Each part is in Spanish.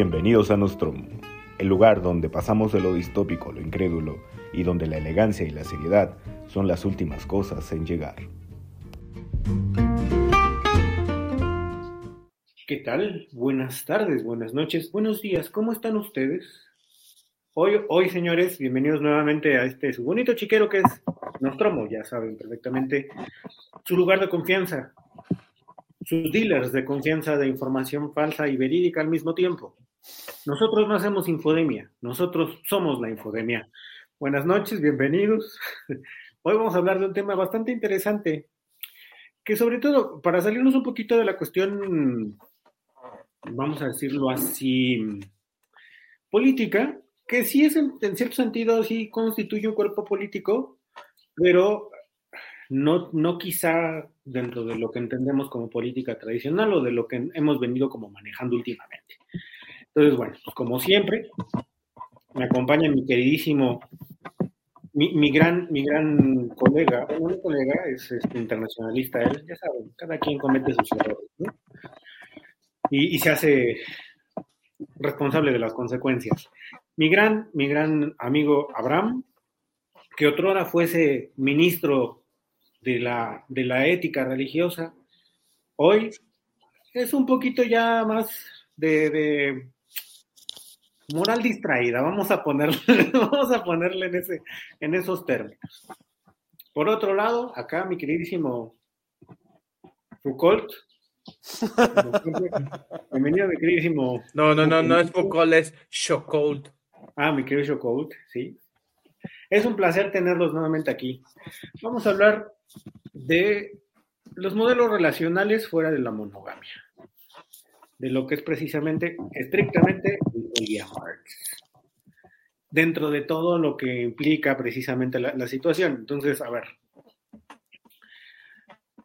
Bienvenidos a Nostromo, el lugar donde pasamos de lo distópico lo incrédulo y donde la elegancia y la seriedad son las últimas cosas en llegar. ¿Qué tal? Buenas tardes, buenas noches, buenos días, ¿cómo están ustedes? Hoy, hoy señores, bienvenidos nuevamente a este su bonito chiquero que es Nostromo, ya saben perfectamente, su lugar de confianza, sus dealers de confianza de información falsa y verídica al mismo tiempo. Nosotros no hacemos infodemia, nosotros somos la infodemia. Buenas noches, bienvenidos. Hoy vamos a hablar de un tema bastante interesante, que sobre todo, para salirnos un poquito de la cuestión, vamos a decirlo así, política, que sí es en, cierto sentido, sí constituye un cuerpo político, pero no, no quizá dentro de lo que entendemos como política tradicional o de lo que hemos venido como manejando últimamente. Entonces, bueno, pues como siempre, me acompaña mi queridísimo, mi, mi gran, mi gran colega, bueno, un colega es este, internacionalista, él, ya saben, cada quien comete sus errores, ¿no? Y, se hace responsable de las consecuencias. Mi gran, mi gran amigo Abraham, que otrora fuese ministro de la, de la ética religiosa, hoy es un poquito ya más de moral distraída, vamos a ponerle, vamos a ponerle en, ese, en esos términos. Por otro lado, acá mi queridísimo Foucault. Bienvenido, mi queridísimo. No, no, no, no es Foucault, es Chocold. Ah, mi querido Chocold, sí. Es un placer tenerlos nuevamente aquí. Vamos a hablar de los modelos relacionales fuera de la monogamia, de lo que es precisamente, estrictamente, el poliamor, dentro de todo lo que implica precisamente la, la, situación. Entonces, a ver,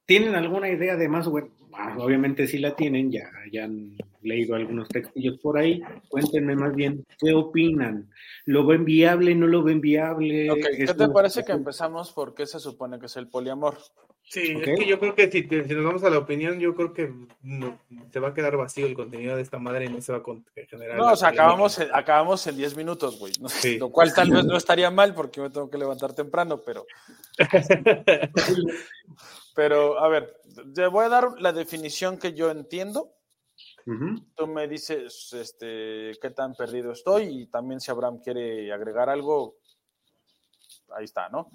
¿tienen alguna idea de más? Bueno, obviamente sí la tienen, ya, ya han leído algunos textillos por ahí. Cuéntenme más bien, ¿qué opinan? ¿Lo ven viable, no lo ven viable? Okay. ¿Qué te parece que empezamos por qué se supone que es el poliamor? Sí, okay. es que yo creo que si, te, si, nos vamos a la opinión, yo creo que no, te va a quedar vacío el contenido de esta madre y no se va a generar. No, o sea, acabamos en, acabamos en 10 minutos, güey. ¿no? Sí. Lo cual tal vez no estaría mal porque me tengo que levantar temprano, pero. pero, a ver, te voy a dar la definición que yo entiendo. Uh -huh. Tú me dices este, qué tan perdido estoy y también si Abraham quiere agregar algo, ahí está, ¿no?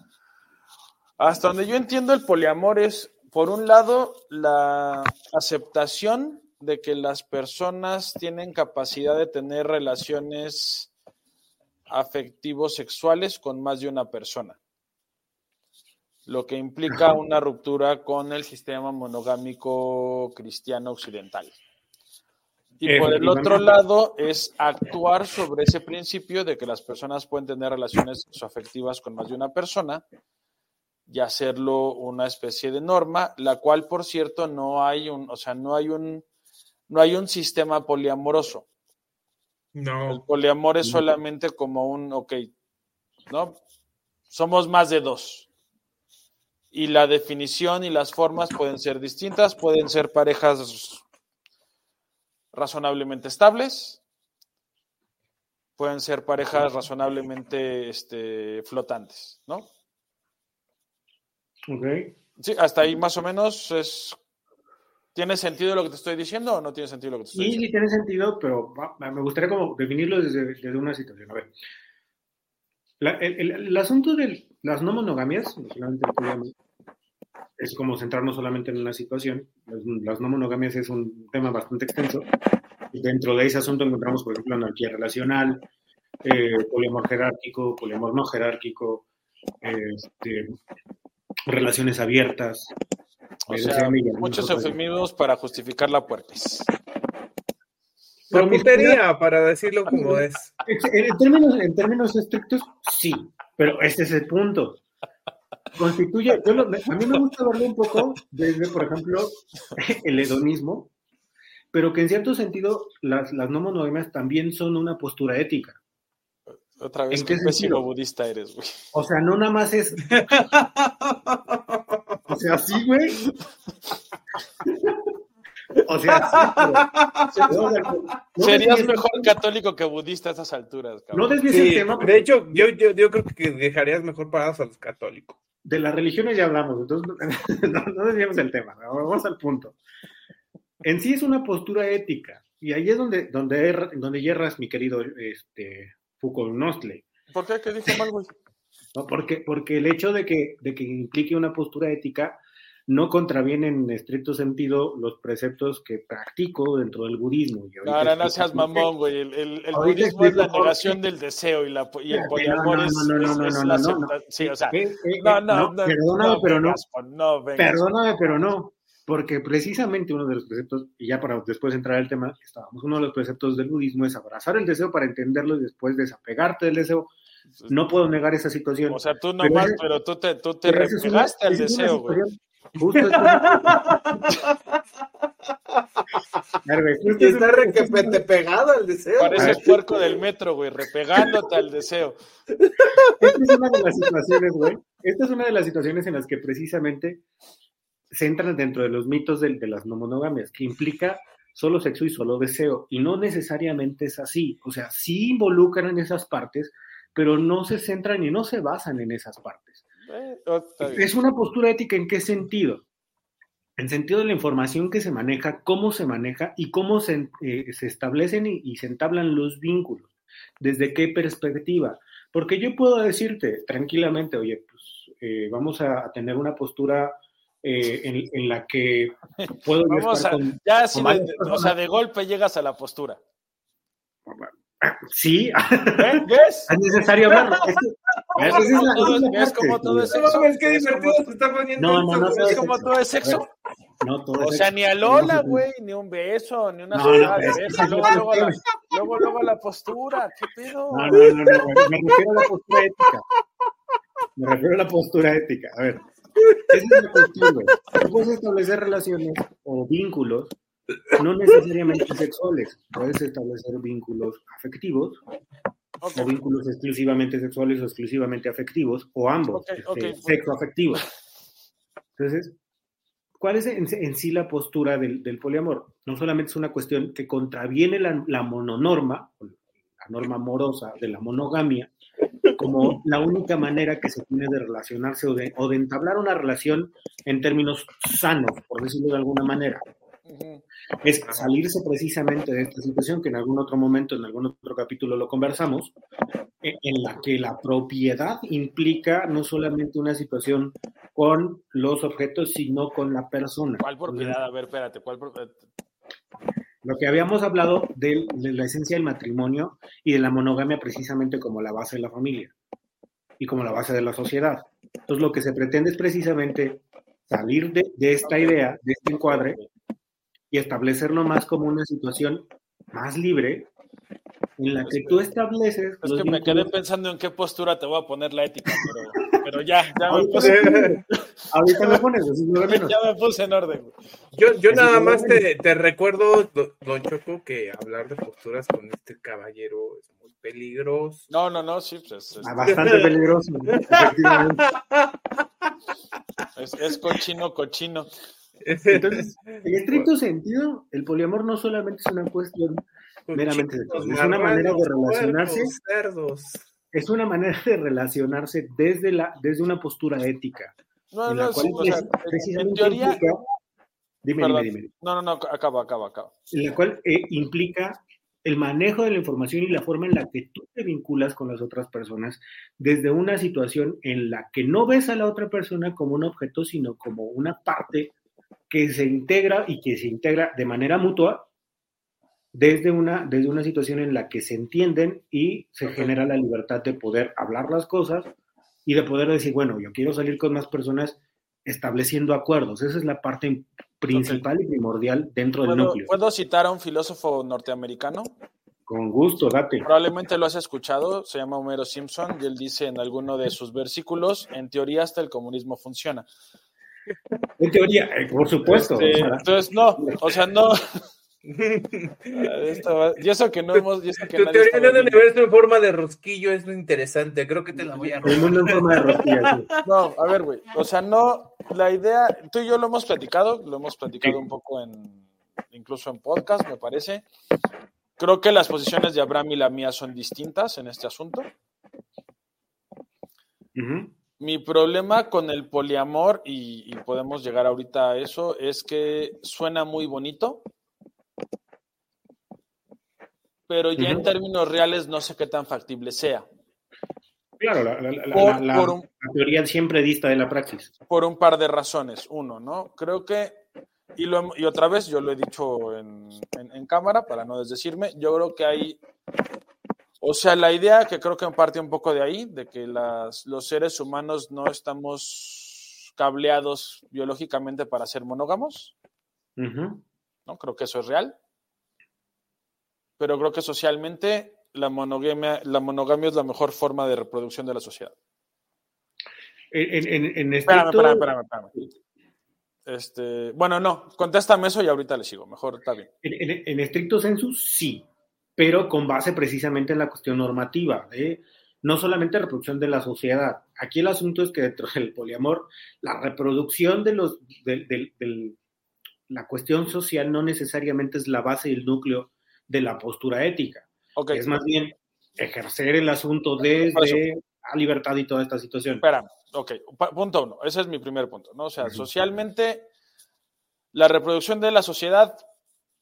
Hasta donde yo entiendo el poliamor es, por un lado, la aceptación de que las personas tienen capacidad de tener relaciones afectivos sexuales con más de una persona, lo que implica una ruptura con el sistema monogámico cristiano occidental. Y por el otro lado es actuar sobre ese principio de que las personas pueden tener relaciones afectivas con más de una persona y hacerlo una especie de norma, la cual, por cierto, no hay un, o sea, no hay un, no hay un sistema poliamoroso. No. El poliamor es solamente como un, ok, ¿no? Somos más de dos. Y la definición y las formas pueden ser distintas, pueden ser parejas razonablemente estables, pueden ser parejas razonablemente este, flotantes, ¿no? Ok. Sí, hasta ahí más o menos es. ¿Tiene sentido lo que te estoy diciendo o no tiene sentido lo que te estoy sí, diciendo? Sí, tiene sentido, pero me gustaría como definirlo desde, desde una situación. A ver. La, el, el, el, asunto de las no monogamias, es como centrarnos solamente en una situación. Las, no monogamias es un tema bastante extenso. Dentro de ese asunto encontramos, por ejemplo, anarquía relacional, eh, poliamor jerárquico, poliamor no jerárquico, este, relaciones abiertas. O sea, muchos eufemismos para justificar la puerpes. Putería, para decirlo como es. En términos, en términos estrictos, sí, pero este es el punto. Constituye, yo lo, a mí me gusta verlo un poco desde, por ejemplo, el hedonismo, pero que en cierto sentido las, las no monogamias también son una postura ética. Otra vez, qué pésimo budista eres, güey. O sea, no nada más es. o sea, sí, güey. o sea, serías mejor católico que budista a estas alturas. Cabrón. No desvíes el tema. De hecho, yo, yo, yo, creo que dejarías mejor parados a los católicos. De las religiones ya hablamos, entonces no, no desviemos el tema, vamos al punto. En sí es una postura ética, y ahí es donde, donde, donde yerras, mi querido este, Foucault Nostle. ¿Por qué? ¿Qué dijo mal, güey? No, porque, porque el hecho de que, de que implique una postura ética no contraviene en estricto sentido los preceptos que practico dentro del budismo. no, no, no seas mamón, güey. El, el, el budismo es la negación del deseo y, la, y el poliamor es, la aceptación. Sí, o sea, no, no, no. Perdóname, pero no. Perdóname, pero no. Porque precisamente uno de los preceptos, y ya para después entrar al tema que estábamos, uno de los preceptos del budismo es abrazar el deseo para entenderlo y después desapegarte del deseo. No puedo negar esa situación. O sea, tú nomás, pero, tú te, tú te repegaste al deseo, güey. Justo está requepete pegado al deseo. Pareces puerco del metro, güey, repegándote al deseo. Esta es una de las situaciones, güey. Esta es una de las situaciones en las que precisamente se entran dentro de los mitos de, de las no monogamias, que implica solo sexo y solo deseo. Y no necesariamente es así. O sea, sí involucran en esas partes, pero no se centran y no se basan en esas partes. Eh, oh, es una postura ética en qué sentido? En sentido de la información que se maneja, cómo se maneja y cómo se, eh, establecen y, se entablan los vínculos. ¿Desde qué perspectiva? Porque yo puedo decirte tranquilamente, oye, pues eh, vamos a, tener una postura en, la que puedo... Vamos a, ya, o sea, de golpe llegas a la postura. Sí, ¿ves? es necesario hablarlo. ¿Ves, como todo es sexo? ¿Ves qué divertido se está poniendo? No, no, no. ¿Ves como todo es sexo? No, todo o sea, ni a Lola, güey, ni un beso, ni una sola de beso. Luego, luego, luego, luego, la postura, ¿qué pedo? No, no, no, no, me refiero a la postura ética. Me refiero a la postura ética. A ver, esa es la cuestión, güey. Puedes establecer relaciones o vínculos no necesariamente sexuales, puedes establecer vínculos afectivos o vínculos exclusivamente sexuales o exclusivamente afectivos o ambos, okay, este, sexo afectivos. Entonces, ¿cuál es en, sí la postura del, poliamor? No solamente es una cuestión que contraviene la, mononorma, la norma amorosa de la monogamia, como la única manera que se tiene de relacionarse o de, o de entablar una relación en términos sanos, por decirlo de alguna manera es salirse precisamente de esta situación que en algún otro momento, en algún otro capítulo lo conversamos, e, en la que la propiedad implica no solamente una situación con los objetos, sino con la persona. ¿Cuál propiedad? A ver, espérate, ¿cuál propiedad? Lo que habíamos hablado de, de la esencia del matrimonio y de la monogamia precisamente como la base de la familia y como la base de la sociedad. Entonces, lo que se pretende es precisamente salir de, de esta idea, de este encuadre, y establecerlo más como una situación más libre en la que tú estableces. Es que me quedé pensando en qué postura te voy a poner la ética, pero, pero ya, ya me puse. Ahorita me pones, Ya me puse en orden. Yo, yo nada más te, te, recuerdo, don Choco, que hablar de posturas con este caballero es muy peligroso. No, no, no, sí, pues ah, bastante peligroso. es, es cochino, cochino. Entonces, en estricto sentido, el poliamor no solamente es una cuestión meramente sexual, es una manera de relacionarse. Es una manera de relacionarse desde, la, desde una postura ética. No, no, sí, o sea, en teoría. dime, dime, dime, No, no, no, acaba, acaba, acaba. En la cual eh, implica el manejo de la información y la forma en la que tú te vinculas con las otras personas desde una situación en la que no ves a la otra persona como un objeto, sino como una parte que se integra y que se integra de manera mutua desde una, desde una situación en la que se entienden y se genera la libertad de poder hablar las cosas y de poder decir, bueno, yo quiero salir con más personas estableciendo acuerdos. Esa es la parte principal y primordial dentro del núcleo. ¿Puedo citar a un filósofo norteamericano? Con gusto, date. Probablemente lo has escuchado, se llama Homero Simpson y él dice en alguno de sus versículos, en teoría hasta el comunismo funciona. En teoría, eh, por supuesto. Este, entonces, no, o sea, no. y eso que no hemos. Y que tu teoría de un universo en forma de rosquillo es lo interesante. Creo que te la voy a El mundo en forma de rosquillo. No, a ver, güey. O sea, no. La idea. Tú y yo lo hemos platicado. Lo hemos platicado un poco en, incluso en podcast, me parece. Creo que las posiciones de Abraham y la mía son distintas en este asunto. Mi problema con el poliamor, y, podemos llegar ahorita a eso, es que suena muy bonito, pero ya en términos reales no sé qué tan factible sea. Claro, la, teoría siempre dista de la praxis. Por un par de razones. Uno, ¿no? Creo que, y, lo, y otra vez, yo lo he dicho en, cámara para no desdecirme, yo creo que hay, o sea, la idea que creo que parte un poco de ahí, de que las, los seres humanos no estamos cableados biológicamente para ser monógamos, ¿no? Creo que eso es real pero creo que socialmente la monogamia, la monogamia es la mejor forma de reproducción de la sociedad. En, espérame, espérame, espérame, Este, bueno, no, contéstame eso y ahorita le sigo, mejor está bien. En, estricto sensu, sí, pero con base precisamente en la cuestión normativa, ¿eh? no solamente reproducción de la sociedad. Aquí el asunto es que dentro del poliamor, la reproducción de los, de, la cuestión social no necesariamente es la base y el núcleo de la postura ética. Es más bien ejercer el asunto desde la libertad y toda esta situación. Espera, ok, punto uno, ese es mi primer punto, ¿no? O sea, socialmente, la reproducción de la sociedad,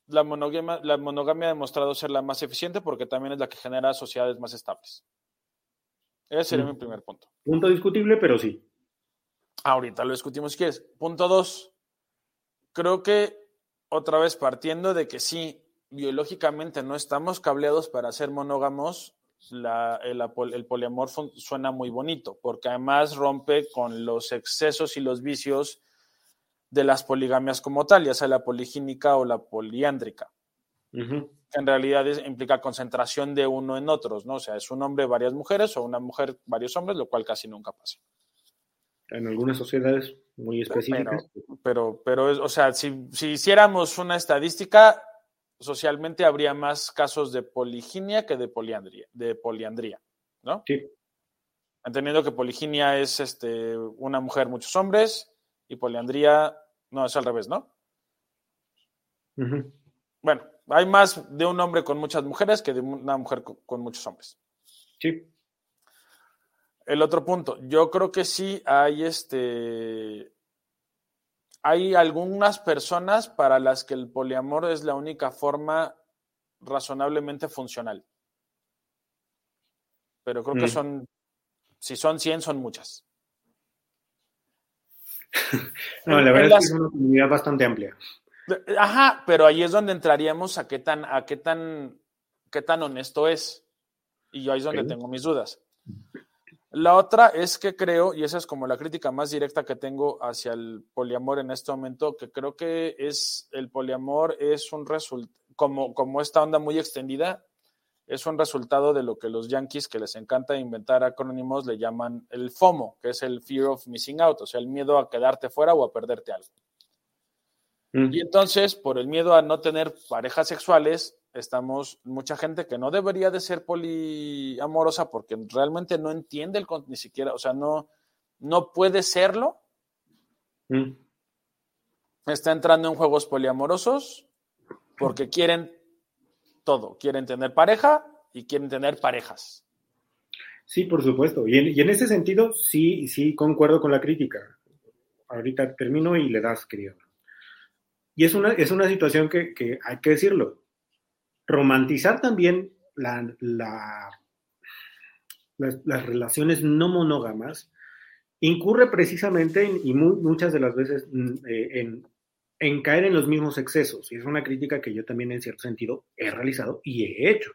la monogamia, la monogamia ha demostrado ser la más eficiente porque también es la que genera sociedades más estables. Ese sería mi primer punto. Punto discutible, pero sí. Ahorita lo discutimos si quieres. Punto dos, creo que otra vez partiendo de que sí, biológicamente no estamos cableados para ser monógamos, el, poliamor suena muy bonito, porque además rompe con los excesos y los vicios de las poligamias como tal, ya sea la poligínica o la poliándrica. que en realidad implica concentración de uno en otros, ¿no? O sea, es un hombre, varias mujeres, o una mujer, varios hombres, lo cual casi nunca pasa. En algunas sociedades muy específicas. Pero, pero, o sea, si, si hiciéramos una estadística, socialmente habría más casos de poliginia que de poliandría, de poliandría, ¿no? Sí. Entendiendo que poliginia es este, una mujer, muchos hombres, y poliandría, no, es al revés, ¿no? Bueno, hay más de un hombre con muchas mujeres que de una mujer con muchos hombres. Sí. El otro punto, yo creo que sí hay este hay algunas personas para las que el poliamor es la única forma razonablemente funcional. Pero creo que mm. son, si son 100, son muchas. no, la verdad es que es una comunidad bastante amplia. Ajá, pero ahí es donde entraríamos a qué tan, a qué tan, qué tan honesto es. Y yo ahí es donde tengo mis dudas. La otra es que creo, y esa es como la crítica más directa que tengo hacia el poliamor en este momento, que creo que es el poliamor es un resultado, como, como esta onda muy extendida, es un resultado de lo que los yankees, que les encanta inventar acrónimos, le llaman el FOMO, que es el Fear of Missing Out, o sea, el miedo a quedarte fuera o a perderte algo. Mm. Y entonces, por el miedo a no tener parejas sexuales, estamos mucha gente que no debería de ser poliamorosa porque realmente no entiende el ni siquiera, o sea, no, no puede serlo. Mm. Está entrando en juegos poliamorosos porque quieren todo, quieren tener pareja y quieren tener parejas. Sí, por supuesto. Y en, y en ese sentido, sí, sí concuerdo con la crítica. Ahorita termino y le das, querido. Y es una, es una situación que, que hay que decirlo romantizar también la, las, relaciones no monógamas incurre precisamente y muchas de las veces mm, eh, en, caer en los mismos excesos. Y es una crítica que yo también en cierto sentido he realizado y he hecho.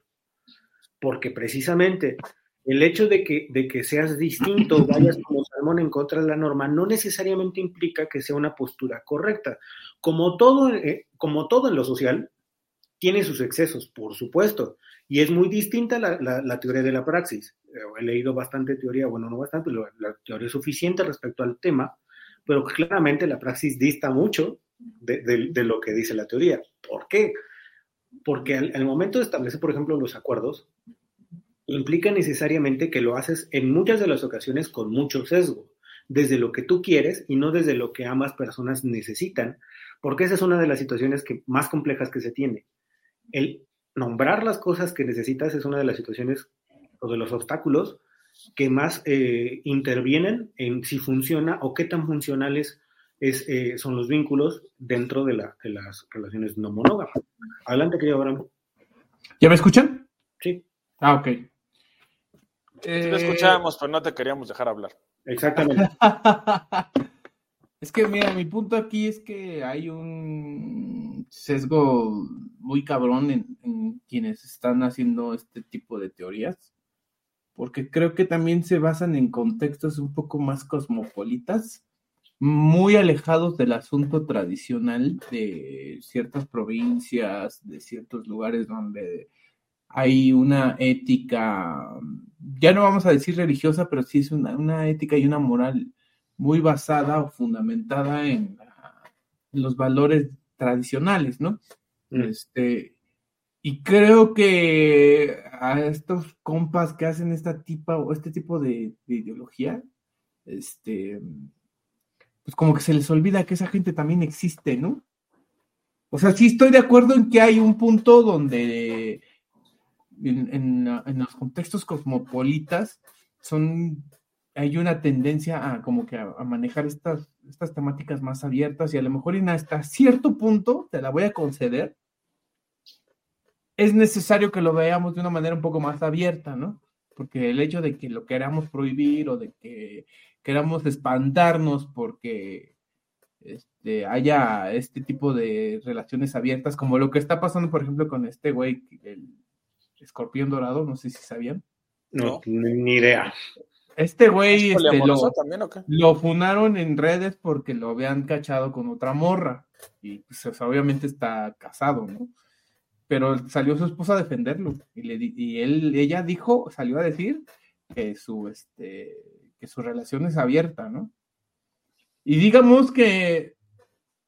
Porque precisamente el hecho de que, de que seas distinto, vayas como salmón en contra de la norma, no necesariamente implica que sea una postura correcta. Como todo, eh, como todo en lo social, tiene sus excesos, por supuesto, y es muy distinta la, teoría de la praxis. Eh, he leído bastante teoría, bueno, no bastante, la teoría es suficiente respecto al tema, pero claramente la praxis dista mucho de, lo que dice la teoría. ¿Por qué? Porque al, momento de establecer, por ejemplo, los acuerdos, implica necesariamente que lo haces en muchas de las ocasiones con mucho sesgo. desde lo que tú quieres y no desde lo que ambas personas necesitan, porque esa es una de las situaciones que, más complejas que se tiene. El nombrar las cosas que necesitas es una de las situaciones o de los obstáculos que más eh, intervienen en si funciona o qué tan funcionales es, eh, son los vínculos dentro de, la, de, las relaciones no monógamas. Adelante, querido Abraham. ¿Ya me escuchan? Sí. Ah, ok. te escuchábamos, pero no te queríamos dejar hablar. Exactamente. es que, mira, mi punto aquí es que hay un sesgo muy cabrón en, en quienes están haciendo este tipo de teorías porque creo que también se basan en contextos un poco más cosmopolitas, muy alejados del asunto tradicional de ciertas provincias, de ciertos lugares donde hay una ética, ya no vamos a decir religiosa, pero sí es una, ética y una moral muy basada o fundamentada en, los valores tradicionales, ¿no? Mm. Este, y creo que a estos compas que hacen esta tipa o este tipo de, ideología, este, pues como que se les olvida que esa gente también existe, ¿no? O sea, sí estoy de acuerdo en que hay un punto donde en, los contextos cosmopolitas son hay una tendencia a como que a, manejar estas, estas temáticas más abiertas y a lo mejor en hasta cierto punto te la voy a conceder es necesario que lo veamos de una manera un poco más abierta, ¿no? Porque el hecho de que lo queramos prohibir o de que queramos espantarnos porque este, haya este tipo de relaciones abiertas, como lo que está pasando, por ejemplo, con este güey, el escorpión dorado, no sé si sabían. No, ni idea. Este güey este, lo, lo, funaron en redes porque lo habían cachado con otra morra y pues, obviamente está casado, ¿no? pero salió su esposa a defenderlo y, le, y él, ella dijo, salió a decir que su, este, que su relación es abierta, ¿no? Y digamos que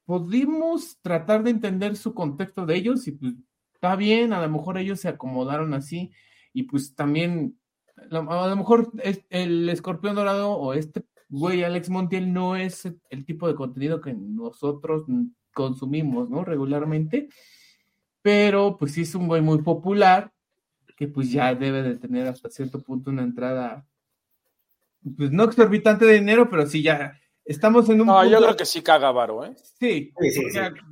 pudimos tratar de entender su contexto de ellos y pues está bien, a lo mejor ellos se acomodaron así y pues también, a lo mejor el escorpión dorado o este güey Alex Montiel no es el tipo de contenido que nosotros consumimos, ¿no? Regularmente pero pues sí es un güey muy popular, que pues ya debe de tener hasta cierto punto una entrada, pues no exorbitante de dinero, pero sí ya estamos en un... No, yo creo que sí caga varo, ¿eh? Sí. sí, sí,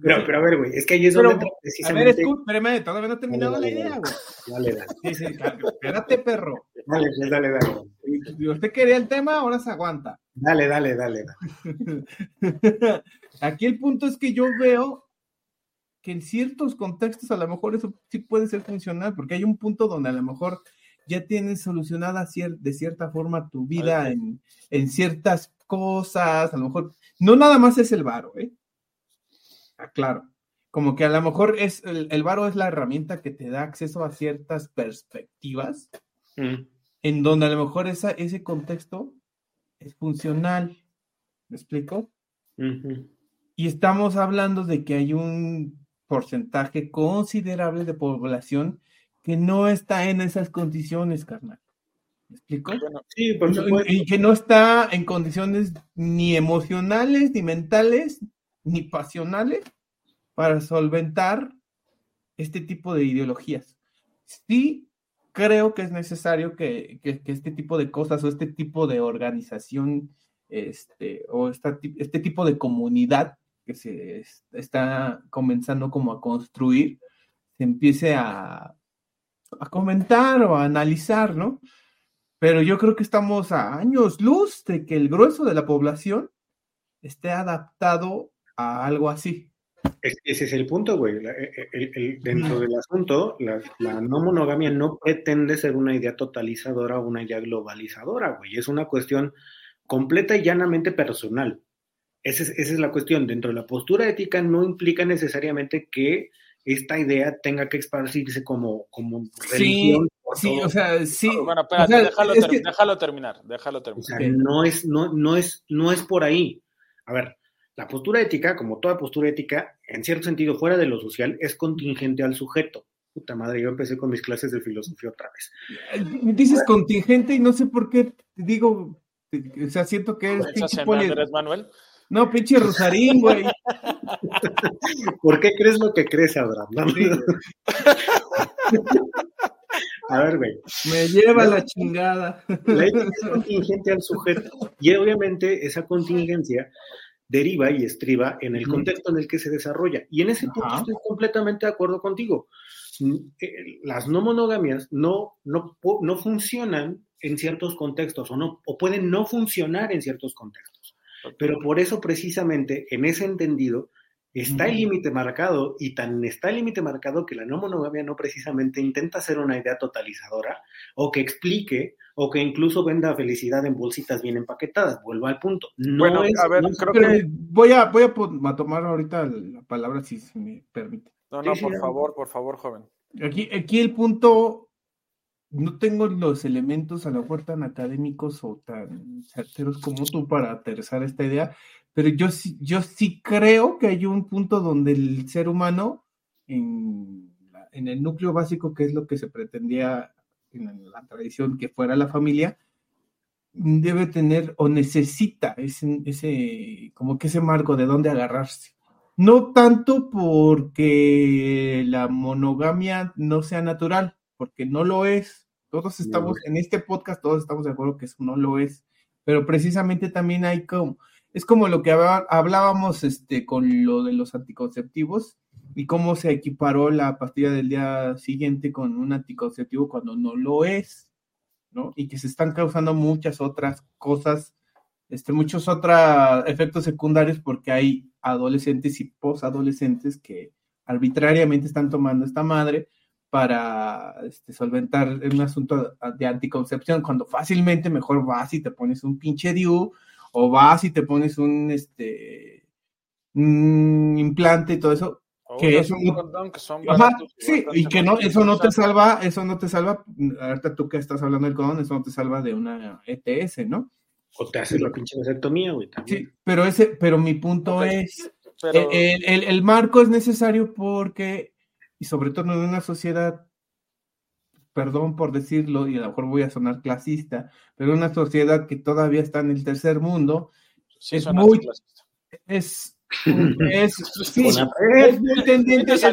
Pero, pero, a ver, güey, es que ahí es donde precisamente... A ver, espérame, todavía no he terminado la idea, güey. Dale, dale. Sí, sí, espérate, perro. Dale, pues, dale, dale. Si usted quería el tema, ahora se aguanta. Dale, dale, dale. dale. Aquí el punto es que yo veo que en ciertos contextos a lo mejor eso sí puede ser funcional, porque hay un punto donde a lo mejor ya tienes solucionada de cierta forma tu vida en, ciertas cosas, a lo mejor, no nada más es el varo, ¿eh? Ah, claro, como que a lo mejor es el, el, varo es la herramienta que te da acceso a ciertas perspectivas, mm. en donde a lo mejor esa, ese contexto es funcional, ¿me explico? Y estamos hablando de que hay un porcentaje considerable de población que no está en esas condiciones, carnal. ¿Me explico? sí, por supuesto. Y que no está en condiciones ni emocionales, ni mentales, ni pasionales para solventar este tipo de ideologías. Sí creo que es necesario que, este tipo de cosas o este tipo de organización este, o este tipo de comunidad que se está comenzando como a construir, se empiece a, a comentar o a analizar, ¿no? Pero yo creo que estamos a años luz de que el grueso de la población esté adaptado a algo así. Ese es el punto, güey. E, dentro del asunto, la, la, no monogamia no pretende ser una idea totalizadora o una idea globalizadora, güey. Es una cuestión completa y llanamente personal. Esa es, la cuestión. Dentro de la postura ética no implica necesariamente que esta idea tenga que esparcirse como, como religión. Sí, o sea, sí. Bueno, espérate, déjalo, terminar, déjalo terminar. O sea, no es, no, no, es, no es por ahí. A ver, la postura ética, como toda postura ética, en cierto sentido, fuera de lo social, es contingente al sujeto. Puta madre, yo empecé con mis clases de filosofía otra vez. Dices contingente y no sé por qué digo O sea, siento que es poli... Manuel? No, pinche Rosarín, güey. ¿Por qué crees lo que crees, Abraham? A ver, güey. Me lleva la chingada. La es contingente al sujeto. Y obviamente esa contingencia deriva y estriba en el contexto en el que se desarrolla. Y en ese punto estoy completamente de acuerdo contigo. Mm, eh, las no monogamias no, no, no funcionan en ciertos contextos o, no, o pueden no funcionar en ciertos contextos. Pero por eso precisamente en ese entendido está el límite marcado y tan está el límite marcado que la no monogamia no precisamente intenta ser una idea totalizadora o que explique o que incluso venda felicidad en bolsitas bien empaquetadas. Vuelvo al punto. No bueno, a ver, creo que... voy a, voy a, tomar ahorita la palabra si se me permite. No, no, por favor, por favor, joven. Aquí, aquí el punto no tengo los elementos a lo mejor tan académicos o tan certeros como tú para aterrizar esta idea, pero yo sí, yo sí creo que hay un punto donde el ser humano, en, en el núcleo básico, que es lo que se pretendía en la tradición que fuera la familia, debe tener o necesita ese, ese como que ese marco de dónde agarrarse. No tanto porque la monogamia no sea natural, porque no lo es. Todos estamos, en este podcast, todos estamos de acuerdo que eso no lo es. Pero precisamente también hay como, es como lo que hablábamos este, con lo de los anticonceptivos y cómo se equiparó la pastilla del día siguiente con un anticonceptivo cuando no lo es, ¿no? Y que se están causando muchas otras cosas, este, muchos otros efectos secundarios porque hay adolescentes y posadolescentes que arbitrariamente están tomando esta madre para este, solventar un asunto de anticoncepción, cuando fácilmente mejor vas y te pones un pinche DIU, o vas y te pones un este implante y todo eso, que eso sí, y que no, eso no te salva, eso no te salva, ahorita tú que estás hablando del condón, eso no te salva de una ETS, ¿no? O te hace la pinche vasectomía, güey. Sí, pero ese, pero mi punto es, El, el, marco es necesario porque, y sobre todo en una sociedad, perdón por decirlo, y a lo mejor voy a sonar clasista, pero una sociedad que todavía está en el tercer mundo, es muy, es, es, sí, es muy tendiente, es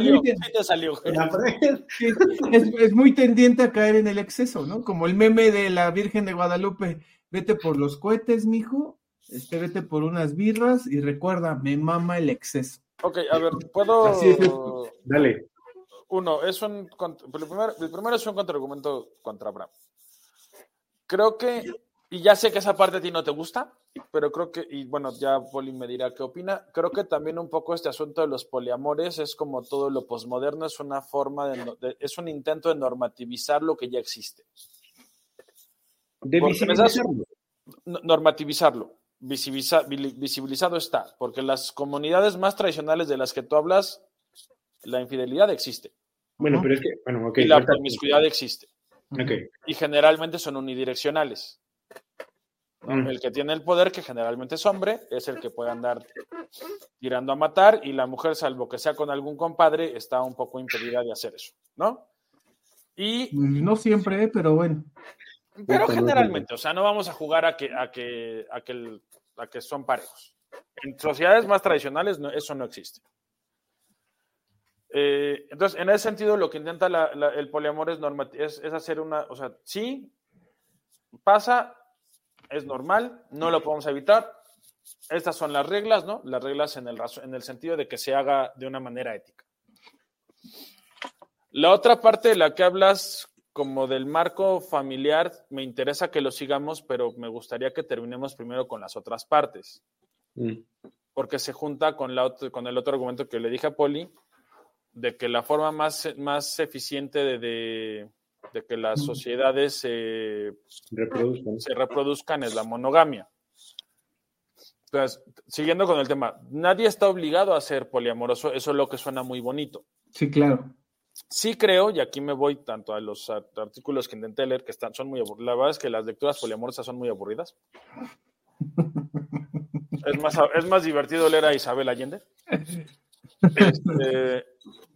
muy tendiente a caer en el exceso, ¿no? Como el meme de la Virgen de Guadalupe, vete por los cohetes, mijo, este, vete por unas birras y recuerda, me mama el exceso. Ok, a ver, ¿puedo...? Dale. Uno, es un... El primero, el primero es un contraargumento contra Abraham. Creo que, y ya sé que esa parte a ti no te gusta, pero creo que, y bueno, ya Poli me dirá qué opina, creo que también un poco este asunto de los poliamores es como todo lo posmoderno, es una forma de, es un intento de normativizar lo que ya existe. De visibilizarlo. Normativizarlo. visibilizado está, porque las comunidades más tradicionales de las que tú hablas, la infidelidad existe. Bueno, pero es que, bueno, Y la promiscuidad existe. Y generalmente son unidireccionales. Mm. El que tiene el poder, que generalmente es hombre, es el que puede andar tirando a matar y la mujer, salvo que sea con algún compadre, está un poco impedida de hacer eso, ¿no? Y no siempre, pero bueno. Pero generalmente, o sea, no vamos a jugar a que, a que, a que, a que son parejos. En sociedades más tradicionales eso no existe. Eh, entonces, en ese sentido, lo que intenta el poliamor es, es, hacer una, o sea, sí, pasa, es normal, no lo podemos evitar. Estas son las reglas, ¿no? Las reglas en el, en el sentido de que se haga de una manera ética. La otra parte de la que hablas como del marco familiar, me interesa que lo sigamos, pero me gustaría que terminemos primero con las otras partes. Mm. Porque se junta con, la, con el otro argumento que le dije a Poli, de que la forma más, más eficiente de, que las sociedades se reproduzcan es la monogamia. Entonces, siguiendo con el tema, nadie está obligado a ser poliamoroso, eso es lo que suena muy bonito. Sí, claro sí creo, y aquí me voy tanto a los artículos que intenté leer, que están, son muy aburridos. La verdad es que las lecturas poliamorosas son muy aburridas. es, más, es más divertido leer a Isabel Allende. Este,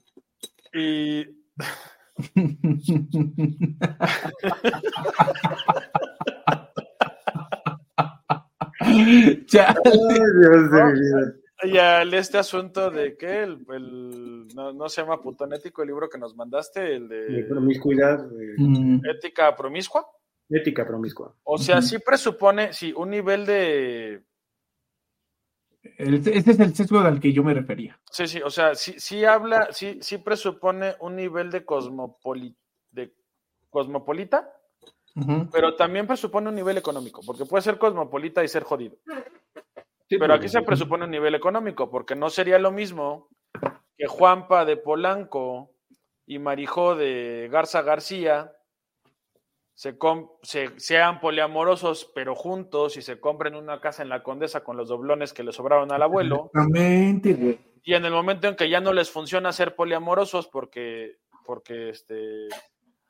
y. ya. Dios Y al este asunto de que el, no, se llama putonético el libro que nos mandaste, el de, promiscuidad. Mm. Ética promiscua. Ética promiscua. O sea, sí presupone, sí, un nivel de. Este es el sesgo al que yo me refería. Sí, sí, o sea, sí, sí habla, sí, sí presupone un nivel de, cosmopoli, de cosmopolita, pero también presupone un nivel económico, porque puede ser cosmopolita y ser jodido. pero aquí se presupone un nivel económico, porque no sería lo mismo que Juanpa de Polanco y Marijó de Garza García se, sean poliamorosos, pero juntos, y se compren una casa en la Condesa con los doblones que le sobraron al abuelo. Exactamente, Y en el momento en que ya no les funciona ser poliamorosos, porque, porque este,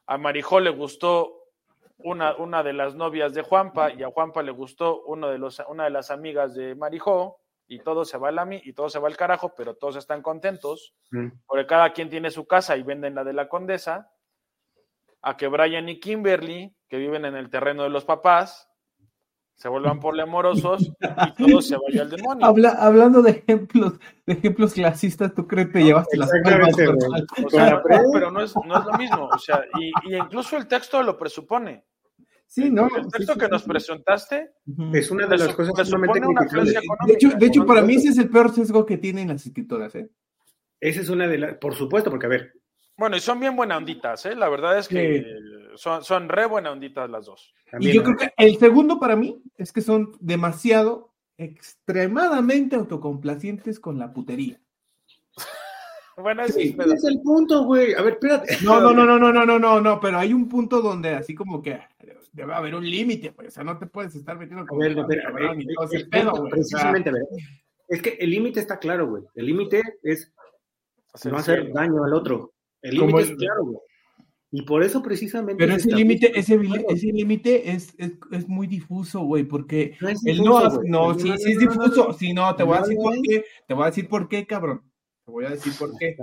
a Marijó le gustó una, una de las novias de Juanpa, y a Juanpa le gustó uno de los, una de las amigas de Marijó, y todo se va al AMI y todo se va al carajo, pero todos están contentos, mm. porque cada quien tiene su casa y venden la de la Condesa a que Brian y Kimberly, que viven en el terreno de los papás, se vuelvan poliamorosos y todo se vaya al demonio. hablando de ejemplos, de ejemplos clasistas, ¿tú crees que te llevaste las palmas? O sea, pero, no, es, no es lo mismo. O sea, y, y, incluso el texto lo presupone. Sí, no. El texto que nos presentaste es una de las cosas sumamente De hecho, de hecho para mí ese es el peor sesgo que tienen las escritoras, ¿eh? Esa es una de las, por supuesto, porque a ver, bueno, y son bien buena onditas, ¿eh? La verdad es que son, son re buena onditas las dos. y yo creo que el segundo para mí es que son demasiado, extremadamente autocomplacientes con la putería. bueno, ese es el punto, güey. A ver, espérate. No, no, no, no, no, no, no, no, no, pero hay un punto donde así como que debe haber un límite, pues, o sea, no te puedes estar metiendo con... A ver, precisamente, a ver. Es que el límite está claro, güey. El límite es no hacer daño al otro. El límite es claro, güey. Y por eso precisamente. Pero ese límite, ese, límite es, es, muy difuso, güey, porque no, es difuso, no, sí, sí es difuso. Sí, no, te voy a decir por qué. Te voy a decir por qué, cabrón. Te voy a decir por qué.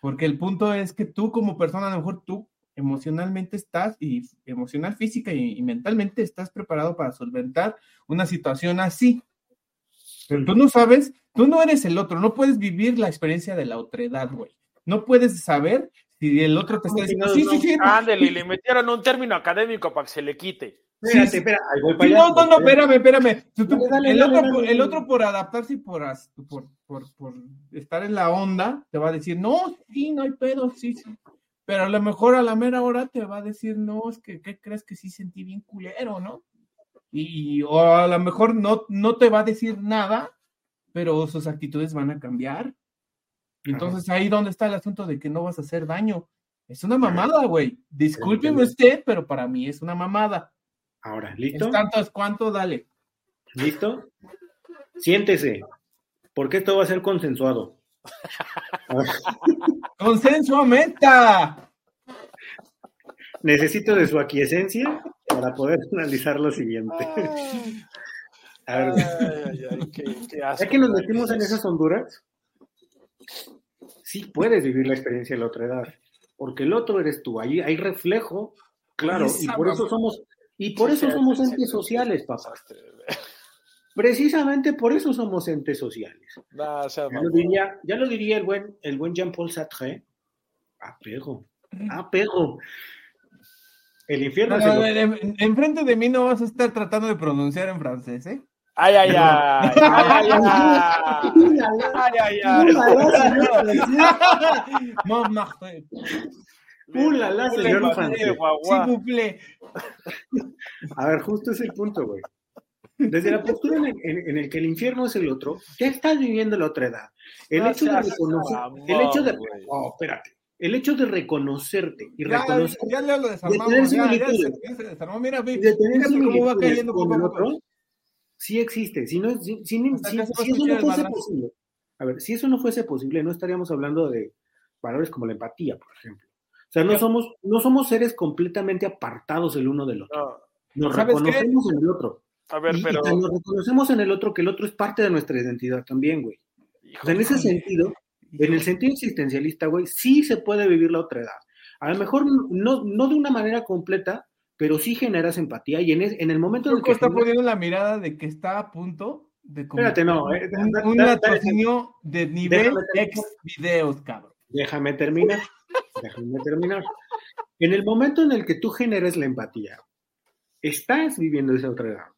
Porque el punto es que tú, como persona, a lo mejor tú emocionalmente estás, y emocional, física y, mentalmente estás preparado para solventar una situación así. Pero tú no sabes, tú no eres el otro, no puedes vivir la experiencia de la otredad, güey. No puedes saber si el otro te está diciendo, sí, sí, sí. Ándale, le metieron un término académico para que se le quite. Sí, sí, espera, no, no, no, espérame, espérame. el, otro, el otro por adaptarse y por, por, por, por, estar en la onda, te va a decir, no, sí, no hay pedo, sí, sí. Pero a lo mejor a la mera hora te va a decir, no, es que, ¿qué crees que sí sentí bien culero, no? Y, o a lo mejor no, no te va a decir nada, pero sus actitudes van a cambiar. Entonces ahí donde está el asunto de que no vas a hacer daño. Es una mamada, güey. Discúlpeme usted, pero para mí es una mamada. Ahora, ¿listo? Es tanto es cuánto, dale. ¿Listo? Siéntese, porque esto va a ser consensuado. ¡Consenso meta! Necesito de su aquiescencia para poder analizar lo siguiente. A ver, ya que nos metimos en esas honduras, sí puedes vivir la experiencia de la otra edad, porque el otro eres tú, ahí hay reflejo, claro, y por eso somos, y por eso somos entes sociales, papá. Precisamente por eso somos entes sociales. ya, lo diría, ya, lo diría, el buen, el buen Jean-Paul Sartre. Apego. Apego. El infierno. enfrente de mí no vas a estar tratando de pronunciar en francés, ¿eh? Ay, ay, ay. Ay, ay, ay. Ay, ay, ay. Ulala, señor francés. A ver, justo es el punto, güey. Desde la postura en el, en, el, que el infierno es el otro, ya estás viviendo la otra edad. El hecho de reconocer, el hecho de, oh, espérate, el hecho de reconocerte y reconocer, ya, ya, lo desarmamos, de tener similitudes, ya, se desarmó, mira, de tener cómo va cayendo con el otro, sí existe. Si, no, si, si, eso no fuese posible, a ver, si eso no fuese posible, no estaríamos hablando de valores como la empatía, por ejemplo. O sea, no somos, no somos seres completamente apartados el uno del otro. Nos reconocemos en el otro. A ver, pero. Y nos reconocemos en el otro que el otro es parte de nuestra identidad también, güey. O sea, en ese sentido, en el sentido existencialista, güey, sí se puede vivir la otra edad. A lo mejor no, no de una manera completa, pero sí generas empatía y en, en el momento en el que... está poniendo la mirada de que está a punto de... Espérate, no. Eh, un, un de nivel ex videos, cabrón. Déjame terminar. déjame terminar. En el momento en el que tú generes la empatía, estás viviendo esa otra edad.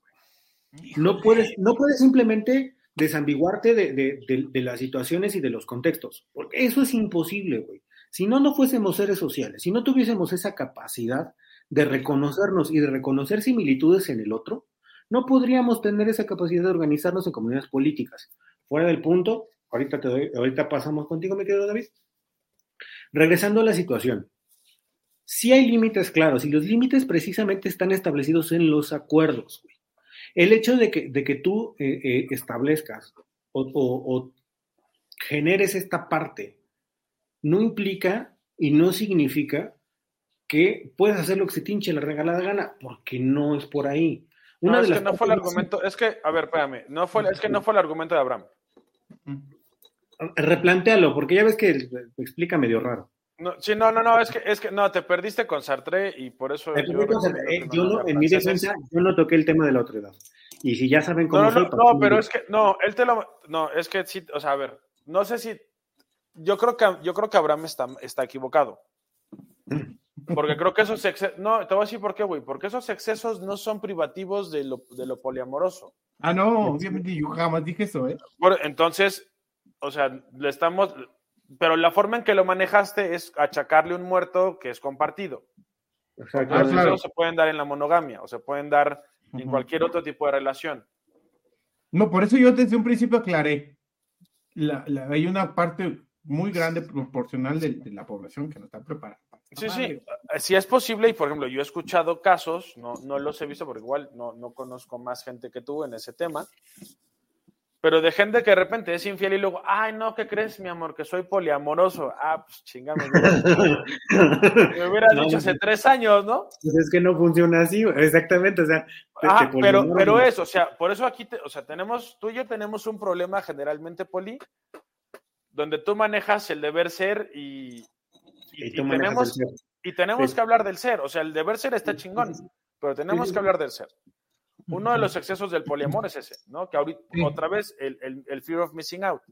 No puedes, no puedes simplemente desambiguarte de, de, de, las situaciones y de los contextos, porque eso es imposible, güey. Si no, no fuésemos seres sociales, si no tuviésemos esa capacidad de reconocernos y de reconocer similitudes en el otro, no podríamos tener esa capacidad de organizarnos en comunidades políticas. Fuera del punto, ahorita, te ahorita pasamos contigo, mi querido David. Regresando a la situación, si hay límites claros y los límites precisamente están establecidos en los acuerdos. El hecho de que, de que tú eh, eh, establezcas o, o generes esta parte no implica y no significa que puedes hacer lo que se tinche la regalada gana, porque no es por ahí. Una no, es que no fue el argumento, es que, a ver, espérame, no fue, es que no fue el argumento de Abraham. Replantéalo, porque ya ves que explica medio raro. No, sí, no, no, no, es que, es que no, te perdiste con Sartre y por eso. Yo, eh, yo no, en mi defensa, yo no toqué el tema de la otra edad. Y si ya saben cómo. No, no, no, pero es que, no, él te lo. No, es que sí, o sea, a ver, no sé si. Yo creo que, yo creo que Abraham está, está equivocado. Porque creo que esos excesos, no, te voy a decir por qué, güey, porque esos excesos no son privativos de lo, de lo poliamoroso. Ah, no, obviamente yo jamás dije eso, ¿eh? entonces, o sea, le estamos, pero la forma en que lo manejaste es achacarle un muerto que es compartido. Exacto. Ah, se pueden dar en la monogamia o se pueden dar en cualquier otro tipo de relación. No, por eso yo desde un principio aclaré. La, hay una parte muy grande proporcional de, de la población que no está preparada Sí, sí, eh, sí es posible y por ejemplo yo he escuchado casos, no, no los he visto porque igual no, no conozco más gente que tú en ese tema, pero de gente que de repente es infiel y luego, ay, no, ¿qué crees, mi amor? Que soy poliamoroso. Ah, pues chingame. Me hubieras dicho hace tres años, ¿no? Pues es que no funciona así, exactamente, o sea. Ah, pero, pero eso, o sea, por eso aquí, o sea, tenemos, tú y yo tenemos un problema generalmente, Poli, donde tú manejas el deber ser y, y, tenemos, y tenemos que hablar del ser. O sea, el deber ser está chingón, pero tenemos que hablar del ser. Uno de los excesos del poliamor es ese, ¿no? Que ahorita, otra vez, el, el, fear of missing out.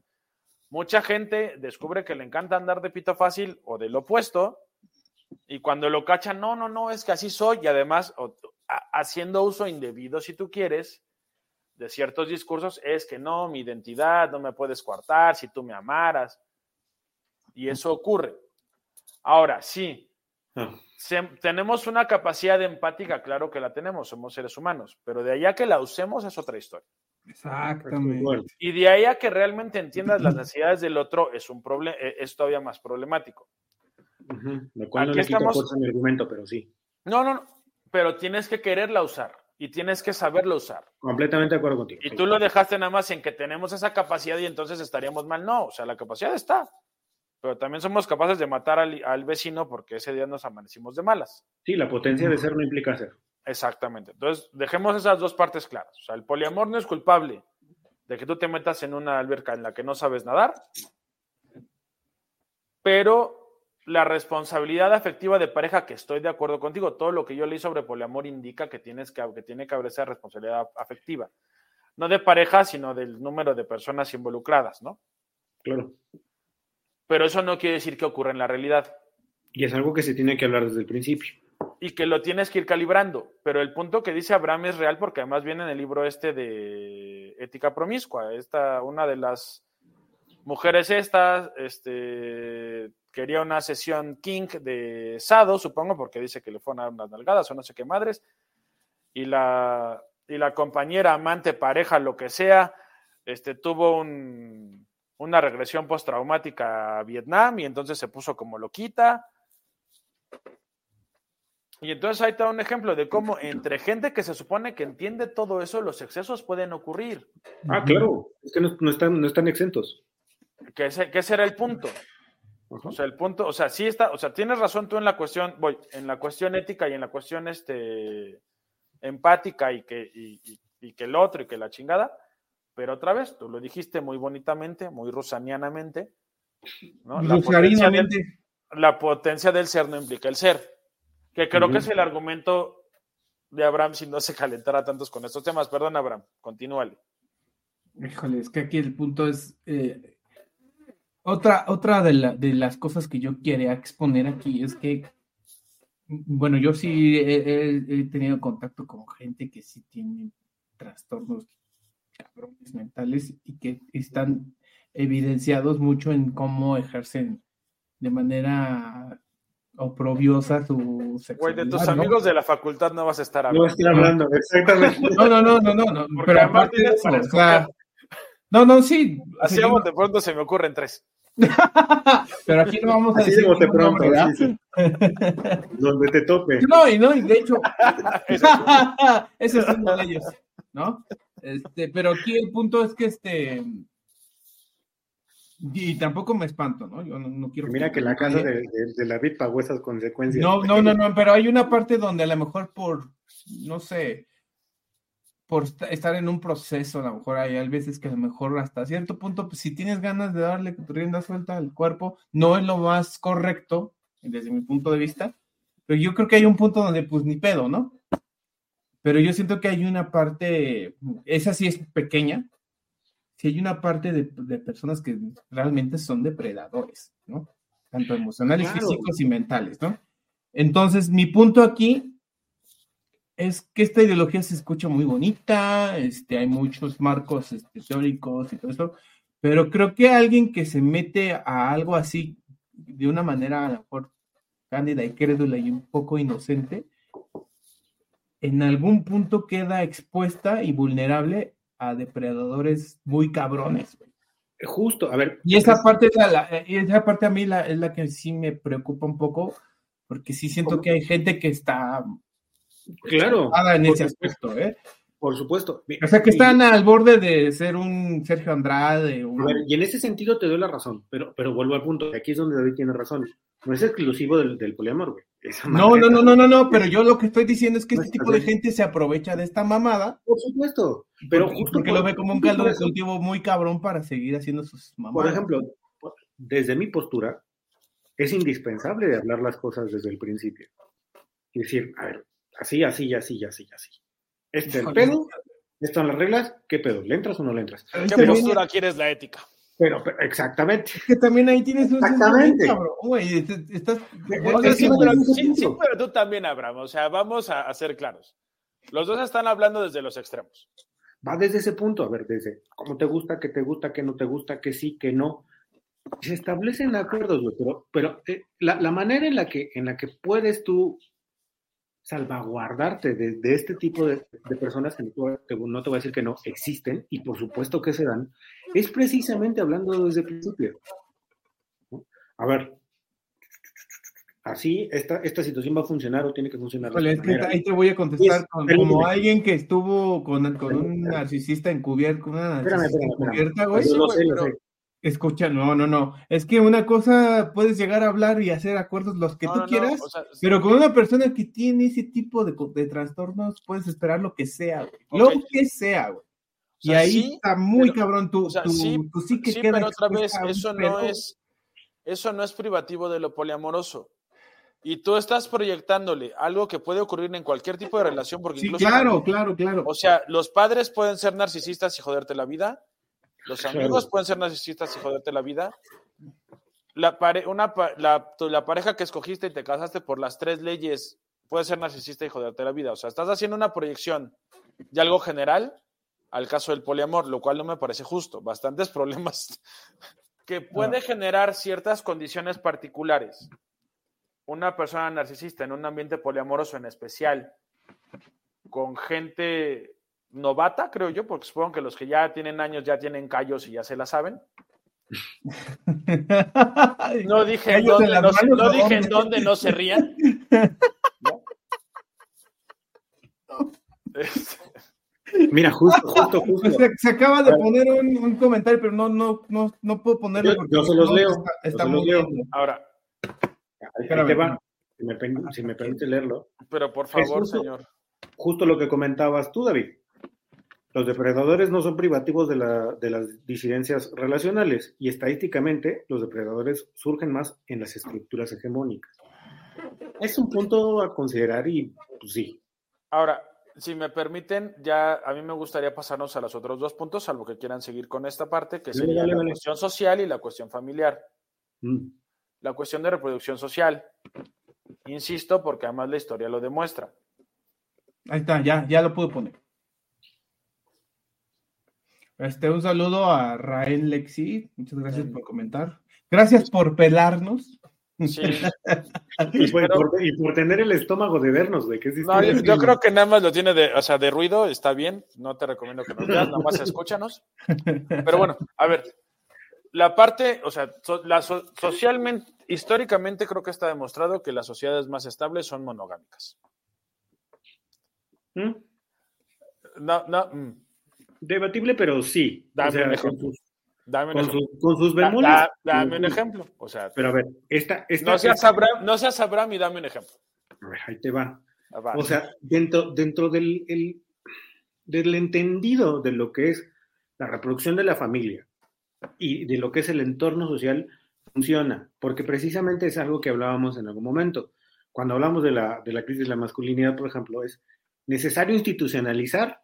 Mucha gente descubre que le encanta andar de pito fácil o del opuesto, y cuando lo cachan, no, no, no, es que así soy, y además, haciendo uso indebido, si tú quieres, de ciertos discursos, es que no, mi identidad, no me puedes coartar si tú me amaras. Y eso ocurre. Ahora, sí, ah. tenemos una capacidad empática, claro que la tenemos, somos seres humanos, pero de allá que la usemos es otra historia. Exactamente. Y de ahí a que realmente entiendas las necesidades del otro es un problema, e, es todavía más problemático. Lo cual no le estamos... mi argumento, pero sí. No, no, no, pero tienes que quererla usar y tienes que saberlo usar. Completamente de acuerdo contigo. Y tú lo dejaste nada más en que tenemos esa capacidad y entonces estaríamos mal. No, o sea, la capacidad está pero también somos capaces de matar al, vecino porque ese día nos amanecimos de malas. Sí, la potencia de ser no implica ser. Exactamente. Entonces, dejemos esas dos partes claras. O sea, el poliamor no es culpable de que tú te metas en una alberca en la que no sabes nadar, pero la responsabilidad afectiva de pareja, que estoy de acuerdo contigo, todo lo que yo leí sobre poliamor indica que, tienes que, que tiene que haber esa responsabilidad afectiva. No de pareja, sino del número de personas involucradas, ¿no? Claro pero eso no quiere decir que ocurra en la realidad. Y es algo que se tiene que hablar desde el principio. Y que lo tienes que ir calibrando. Pero el punto que dice Abraham es real porque además viene en el libro este de Ética Promiscua. Esta, una de las mujeres estas, este, quería una sesión king de Sado, supongo, porque dice que le fueron a dar unas nalgadas o no sé qué madres. Y la, y la compañera, amante, pareja, lo que sea, este, tuvo un, una regresión postraumática a Vietnam y entonces se puso como loquita. Y entonces ahí está un ejemplo de cómo entre gente que se supone que entiende todo eso, los excesos pueden ocurrir. Ah, claro, es que no, están, no están exentos. Que ese, que era el punto. O sea, el punto, o sea, sí está, o sea, tienes razón tú en la cuestión, voy, en la cuestión ética y en la cuestión este, empática y que, y que el otro y que la chingada, pero otra vez, tú lo dijiste muy bonitamente, muy rusanianamente. ¿no? La, potencia del, la potencia del ser no implica el ser. Que creo que es el argumento de Abraham si no se calentara tantos con estos temas. Perdón, Abraham, continúale. Híjole, es que aquí el punto es. Eh, otra otra de, de, las cosas que yo quería exponer aquí es que, bueno, yo sí he, tenido contacto con gente que sí tiene trastornos cabrones mentales y que están evidenciados mucho en cómo ejercen de manera oprobiosa su sexualidad. Güey, de tus amigos de la facultad no vas a estar hablando. No estoy hablando, exactamente. No, no, no, no, no, pero aparte de eso, o sea, no, no, sí. Así vamos, de pronto se me ocurren tres. pero aquí no vamos a Así decir. de pronto, sí, Donde te tope. No, y no, y de hecho, ese es uno de ellos, ¿no? Este, pero aquí el punto es que este y tampoco me espanto, ¿no? Yo no, quiero. Mira que, la casa de, de, la VIP pagó esas consecuencias. No, no, no, no, pero hay una parte donde a lo mejor por, no sé, por estar en un proceso, a lo mejor hay, veces que a lo mejor hasta cierto punto, pues si tienes ganas de darle rienda suelta al cuerpo, no es lo más correcto, desde mi punto de vista, pero yo creo que hay un punto donde pues ni pedo, ¿no? Pero yo siento que hay una parte, esa sí es pequeña, si hay una parte de, personas que realmente son depredadores, ¿no? Tanto emocionales, físicos y mentales, ¿no? Entonces, mi punto aquí es que esta ideología se escucha muy bonita, este, hay muchos marcos este, teóricos y todo eso, pero creo que alguien que se mete a algo así de una manera a lo mejor cándida y crédula y un poco inocente, en algún punto queda expuesta y vulnerable a depredadores muy cabrones. Justo, a ver. Y esa parte, es la, esa parte a mí la, es la que sí me preocupa un poco, porque sí siento que hay gente que está claro en ese aspecto, ¿eh? Por supuesto. O sea, que están al borde de ser un Sergio Andrade. y en ese sentido te doy la razón, pero, pero vuelvo al punto, aquí es donde David tiene razón. No es exclusivo del, del poliamor, güey. No, no, no, no, no, no, pero yo lo que estoy diciendo es que este tipo de gente se aprovecha de esta mamada. Por supuesto, pero porque, justo porque lo ve como un caldo de cultivo muy cabrón para seguir haciendo sus mamadas. Por ejemplo, desde mi postura, es indispensable de hablar las cosas desde el principio. Y decir, a ver, así, así, así, así, así. Este es el pedo, están las reglas, ¿qué pedo? ¿Le entras o no le entras? ¿Qué postura quieres la ética? Pero, exactamente. que también ahí tienes un Exactamente. estás... sí, pero, tú también, Abraham. O sea, vamos a, ser claros. Los dos están hablando desde los extremos. Va desde ese punto, a ver, desde cómo te gusta, qué te gusta, qué no te gusta, qué sí, qué no. Se establecen acuerdos, pero, pero eh, la, la, manera en la, que, en la que puedes tú salvaguardarte de, este tipo de, personas que no te, no te voy a decir que no existen y por supuesto que se dan, es precisamente hablando desde el principio. A ver, así esta, esta situación va a funcionar o tiene que funcionar. ahí te voy a contestar como alguien que estuvo con, con un narcisista encubierto, con una narcisista encubierta, güey. Escucha, no, no, no. Es que una cosa puedes llegar a hablar y hacer acuerdos los que tú quieras, pero con una persona que tiene ese tipo de, de trastornos puedes esperar lo que sea, güey. Lo que sea, güey. y ahí está muy cabrón tu, sí, que sí pero otra vez, eso no es, eso no es privativo de lo poliamoroso. Y tú estás proyectándole algo que puede ocurrir en cualquier tipo de relación, porque incluso. Claro, claro, claro. O sea, los padres pueden ser narcisistas y joderte la vida los amigos pueden ser narcisistas y joderte la vida. La, una, la, pareja que escogiste y te casaste por las tres leyes puede ser narcisista y joderte la vida. O sea, estás haciendo una proyección de algo general al caso del poliamor, lo cual no me parece justo. Bastantes problemas que puede generar ciertas condiciones particulares. Una persona narcisista en un ambiente poliamoroso en especial, con gente novata, creo yo, porque supongo que los que ya tienen años ya tienen callos y ya se la saben. No dije, en dónde, no, no dije en dónde no se rían. Mira, justo, justo, justo. Se, acaba de poner un, comentario, pero no, no, no, no puedo ponerlo. Yo, yo se los leo. Está, muy leo. Ahora. Si me, si me permite leerlo. Pero por favor, señor. Justo lo que comentabas tú, David. Los depredadores no son privativos de, las disidencias relacionales y estadísticamente los depredadores surgen más en las estructuras hegemónicas. Es un punto a considerar y pues sí, Ahora, si me permiten, ya a mí me gustaría pasarnos a los otros dos puntos, salvo que quieran seguir con esta parte, que sería la cuestión social y la cuestión familiar. Mm. La cuestión de reproducción social. Insisto, porque además la historia lo demuestra. Ahí está, ya, ya lo puedo poner. Este, un saludo a Rael Lexi. Muchas gracias por comentar. Gracias por pelarnos. y, por, tener el estómago de vernos, güey. yo, creo que nada más lo tiene de, o sea, de ruido, está bien. No te recomiendo que nos veas, nada más escúchanos. Pero bueno, a ver, la parte, o sea, la socialmente, históricamente creo que está demostrado que las sociedades más estables son monogámicas. ¿Mm? No, no. Mm. Debatible, pero sí. Dame un ejemplo. Dame con, con, sus bemoles. dame un ejemplo. O sea, pero a ver, esta, no, seas Abraham, no seas Abraham y dame un ejemplo. A ver, ahí te va. Ah, o sea, dentro, dentro del, el, del entendido de lo que es la reproducción de la familia y de lo que es el entorno social, funciona, porque precisamente es algo que hablábamos en algún momento. Cuando hablamos de la, de la crisis de la masculinidad, por ejemplo, es necesario institucionalizar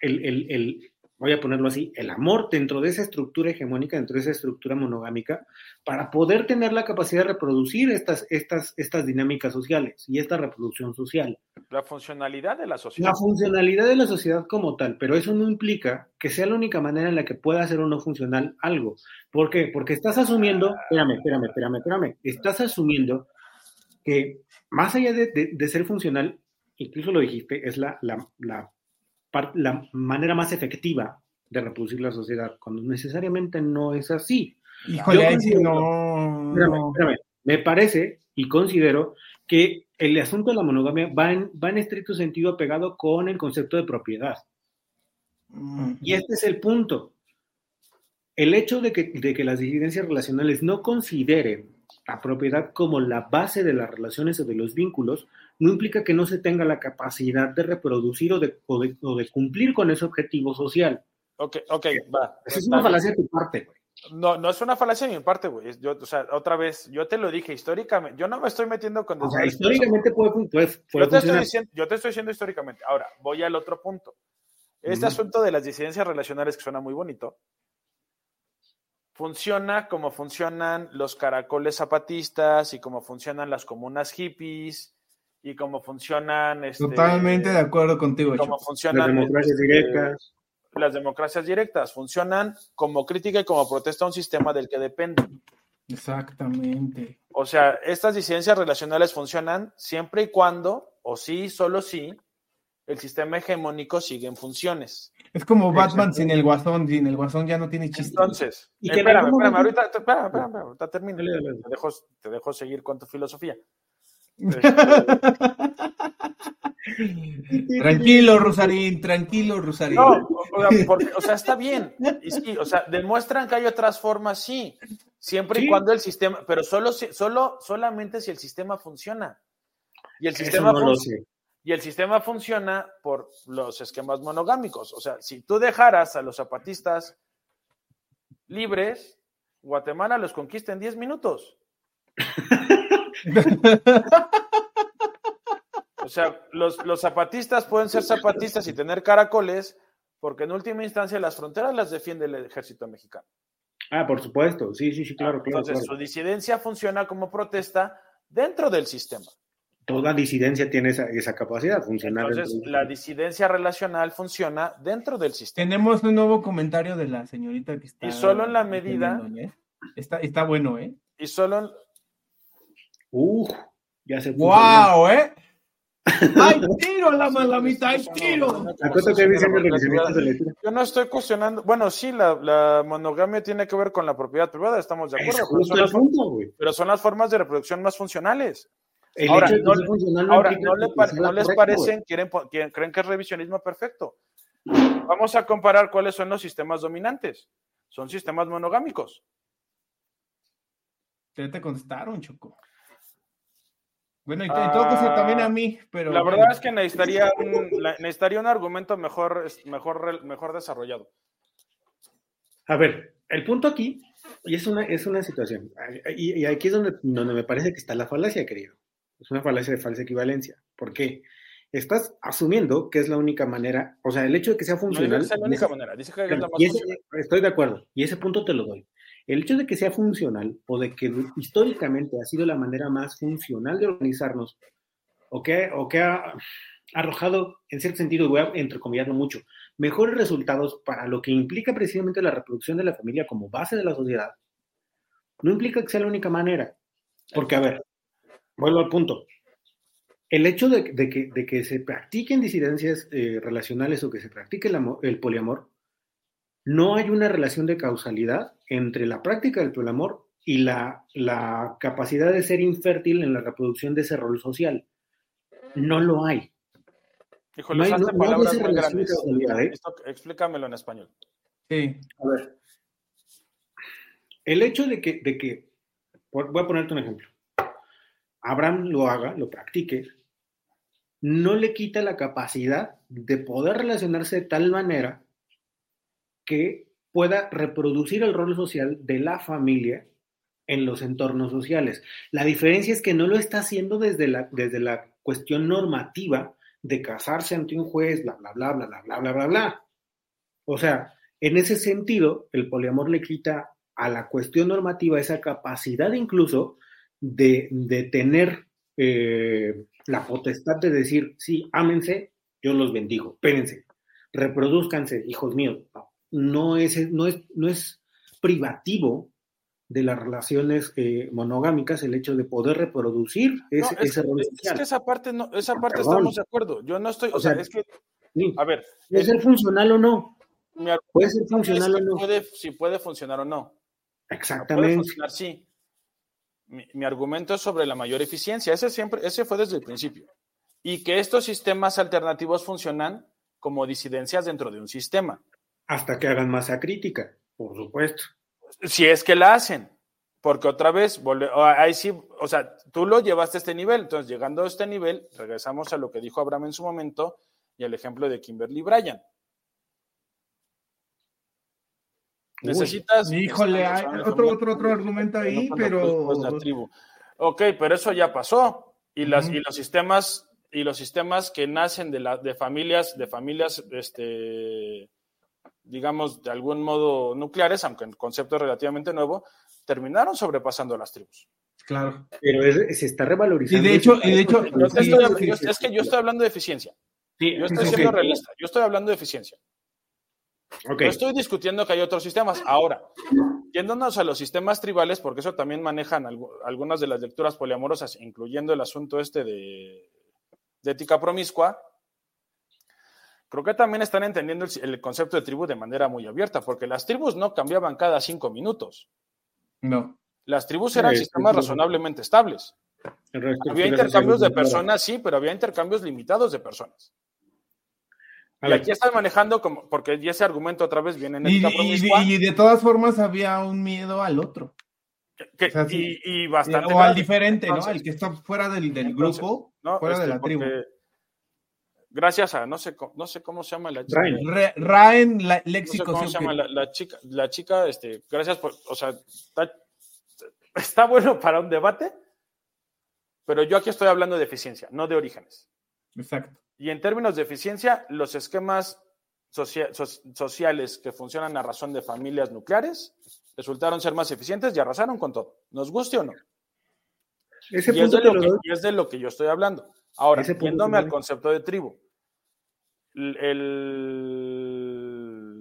el, el, el, voy a ponerlo así, el amor dentro de esa estructura hegemónica, dentro de esa estructura monogámica, para poder tener la capacidad de reproducir estas, estas, estas dinámicas sociales y esta reproducción social. La funcionalidad de la sociedad. La funcionalidad de la sociedad como tal, pero eso no implica que sea la única manera en la que pueda ser o no funcional algo. ¿Por qué? Porque estás asumiendo, espérame, espérame, espérame, espérame, estás asumiendo que más allá de, de, ser funcional, incluso lo dijiste, es la, la, la la manera más efectiva de reproducir la sociedad, cuando necesariamente no es así. Híjole, no, Me parece y considero que el asunto de la monogamia va en, va en estricto sentido apegado con el concepto de propiedad. Y este es el punto. El hecho de que, de que las disidencias relacionales no consideren la propiedad como la base de las relaciones o de los vínculos, no implica que no se tenga la capacidad de reproducir o de, o de, cumplir con ese objetivo social. Ok, ok, va. es una falacia de tu parte, güey. No, no es una falacia de mi parte, güey. Yo, o sea, otra vez, yo te lo dije históricamente. Yo no me estoy metiendo con. O sea, históricamente puede, puede, yo, te estoy diciendo, yo te estoy diciendo históricamente. Ahora, voy al otro punto. Este asunto de las disidencias relacionales, que suena muy bonito, funciona como funcionan los caracoles zapatistas y como funcionan las comunas hippies y cómo funcionan. Este, Totalmente de acuerdo contigo. Cómo funcionan las democracias este, directas. Las democracias directas funcionan como crítica y como protesta a un sistema del que depende. Exactamente. O sea, estas disidencias relacionales funcionan siempre y cuando, o sí, solo sí, el sistema hegemónico sigue en funciones. Es como Batman sin el guasón, sin el guasón ya no tiene chiste. Entonces, espérame, espérame, ahorita, espérame, espérame, ahorita termino. Te dejo, te dejo seguir con tu filosofía. Tranquilo, Rosarín, tranquilo, Rosarín. No, o sea, está bien. o sea, demuestran que hay otras formas, sí. Siempre y cuando el sistema, pero solo, solo, solamente si el sistema funciona. Y el sistema funciona. Y el sistema funciona por los esquemas monogámicos. O sea, si tú dejaras a los zapatistas libres, Guatemala los conquista en 10 minutos. o sea, los, zapatistas pueden ser zapatistas y tener caracoles, porque en última instancia las fronteras las defiende el ejército mexicano. Ah, por supuesto, sí, sí, sí, claro, claro. Entonces, su disidencia funciona como protesta dentro del sistema. Toda disidencia tiene esa, capacidad, funcionar. Entonces, la disidencia relacional funciona dentro del sistema. Tenemos un nuevo comentario de la señorita que está. Y solo en la medida. ¿eh? Está, está bueno, ¿eh? Y solo en, Uf, ya se puso. ¡Wow, eh! ¡Ay, tiro la malamita! ¡Ay, tiro! Yo no estoy cuestionando. Bueno, sí, la, monogamia tiene que ver con la propiedad privada, estamos de acuerdo. Pero son, las, pero son, las, formas de reproducción más funcionales. ahora, no, les parecen, quieren, creen que es revisionismo perfecto. Vamos a comparar cuáles son los sistemas dominantes. Son sistemas monogámicos. ¿Qué te contestaron, Choco? Bueno, y, todo caso también a mí, pero... La verdad es que necesitaría un, necesitaría un argumento mejor, mejor, mejor desarrollado. A ver, el punto aquí, y es una, es una situación, y, aquí es donde, donde me parece que está la falacia, querido. Es una falacia de falsa equivalencia. ¿Por qué? estás asumiendo que es la única manera, o sea, el hecho de que sea funcional. No es la única manera, dice que es la más Estoy de acuerdo, y ese punto te lo doy. El hecho de que sea funcional o de que históricamente ha sido la manera más funcional de organizarnos, o que, o que ha arrojado, en cierto sentido, voy a entrecomillarlo mucho, mejores resultados para lo que implica precisamente la reproducción de la familia como base de la sociedad, no implica que sea la única manera. Porque, a ver, vuelvo al punto el hecho de, que, se practiquen disidencias eh, relacionales o que se practique el, poliamor, no hay una relación de causalidad entre la práctica del poliamor y la, capacidad de ser infértil en la reproducción de ese rol social. No lo hay. Híjole, no hay, palabras muy grandes. ¿eh? explícamelo en español. Sí. A ver. El hecho de que, de que, voy a ponerte un ejemplo. Abraham lo haga, lo practique, no le quita la capacidad de poder relacionarse de tal manera que pueda reproducir el rol social de la familia en los entornos sociales. La diferencia es que no lo está haciendo desde la, desde la cuestión normativa de casarse ante un juez, bla, bla, bla, bla, bla, bla, bla, bla, bla. O sea, en ese sentido, el poliamor le quita a la cuestión normativa esa capacidad incluso de, de tener eh, la potestad de decir, sí, ámense, yo los bendigo, espérense, reproduzcanse, hijos míos. No es, no es, no es privativo de las relaciones eh, monogámicas el hecho de poder reproducir ese, ese rol social. Es que esa parte, no, esa parte estamos de acuerdo. Yo no estoy, o, sea, es que, a ver. ¿Puede ser funcional o no? Puede ser funcional o no. Puede, si puede funcionar o no. Exactamente. Puede funcionar, sí mi, argumento es sobre la mayor eficiencia. Ese, siempre, ese fue desde el principio. Y que estos sistemas alternativos funcionan como disidencias dentro de un sistema. Hasta que hagan masa crítica, por supuesto. Si es que la hacen. Porque otra vez, ahí sí, o sea, tú lo llevaste a este nivel. Entonces, llegando a este nivel, regresamos a lo que dijo Abraham en su momento y al ejemplo de Kimberly Bryan. Necesitas. híjole, hay otro, otro, otro argumento ahí, pero. Ok, pero eso ya pasó. Y, las, y los sistemas, y los sistemas que nacen de, la, de familias, de familias, este, digamos, de algún modo nucleares, aunque el concepto es relativamente nuevo, terminaron sobrepasando las tribus. Claro. Pero se está revalorizando. Y de hecho, y de hecho es que yo estoy hablando de eficiencia. yo estoy siendo realista. Yo estoy hablando de eficiencia. No estoy discutiendo que hay otros sistemas. Ahora, yéndonos a los sistemas tribales, porque eso también manejan algunas de las lecturas poliamorosas, incluyendo el asunto este de, ética promiscua, creo que también están entendiendo el, concepto de tribu de manera muy abierta, porque las tribus no cambiaban cada cinco minutos. No. Las tribus eran sistemas razonablemente estables. Había intercambios de personas, sí, pero había intercambios limitados de personas. Y aquí están manejando como, porque ese argumento otra vez viene en y, y, de todas formas había un miedo al otro. y, bastante. O al diferente, ¿no? El que está fuera del, grupo, fuera de este, la tribu. Gracias a, no sé, no sé cómo se llama la chica. Raen, léxico. No sé cómo se llama la, chica, la chica, este, gracias por, o sea, está bueno para un debate, pero yo aquí estoy hablando de eficiencia, no de orígenes. Exacto. Y en términos de eficiencia, los esquemas sociales que funcionan a razón de familias nucleares resultaron ser más eficientes y arrasaron con todo, nos guste o no. y, es de lo que, yo estoy hablando. Ahora, yéndome al concepto de tribu, el,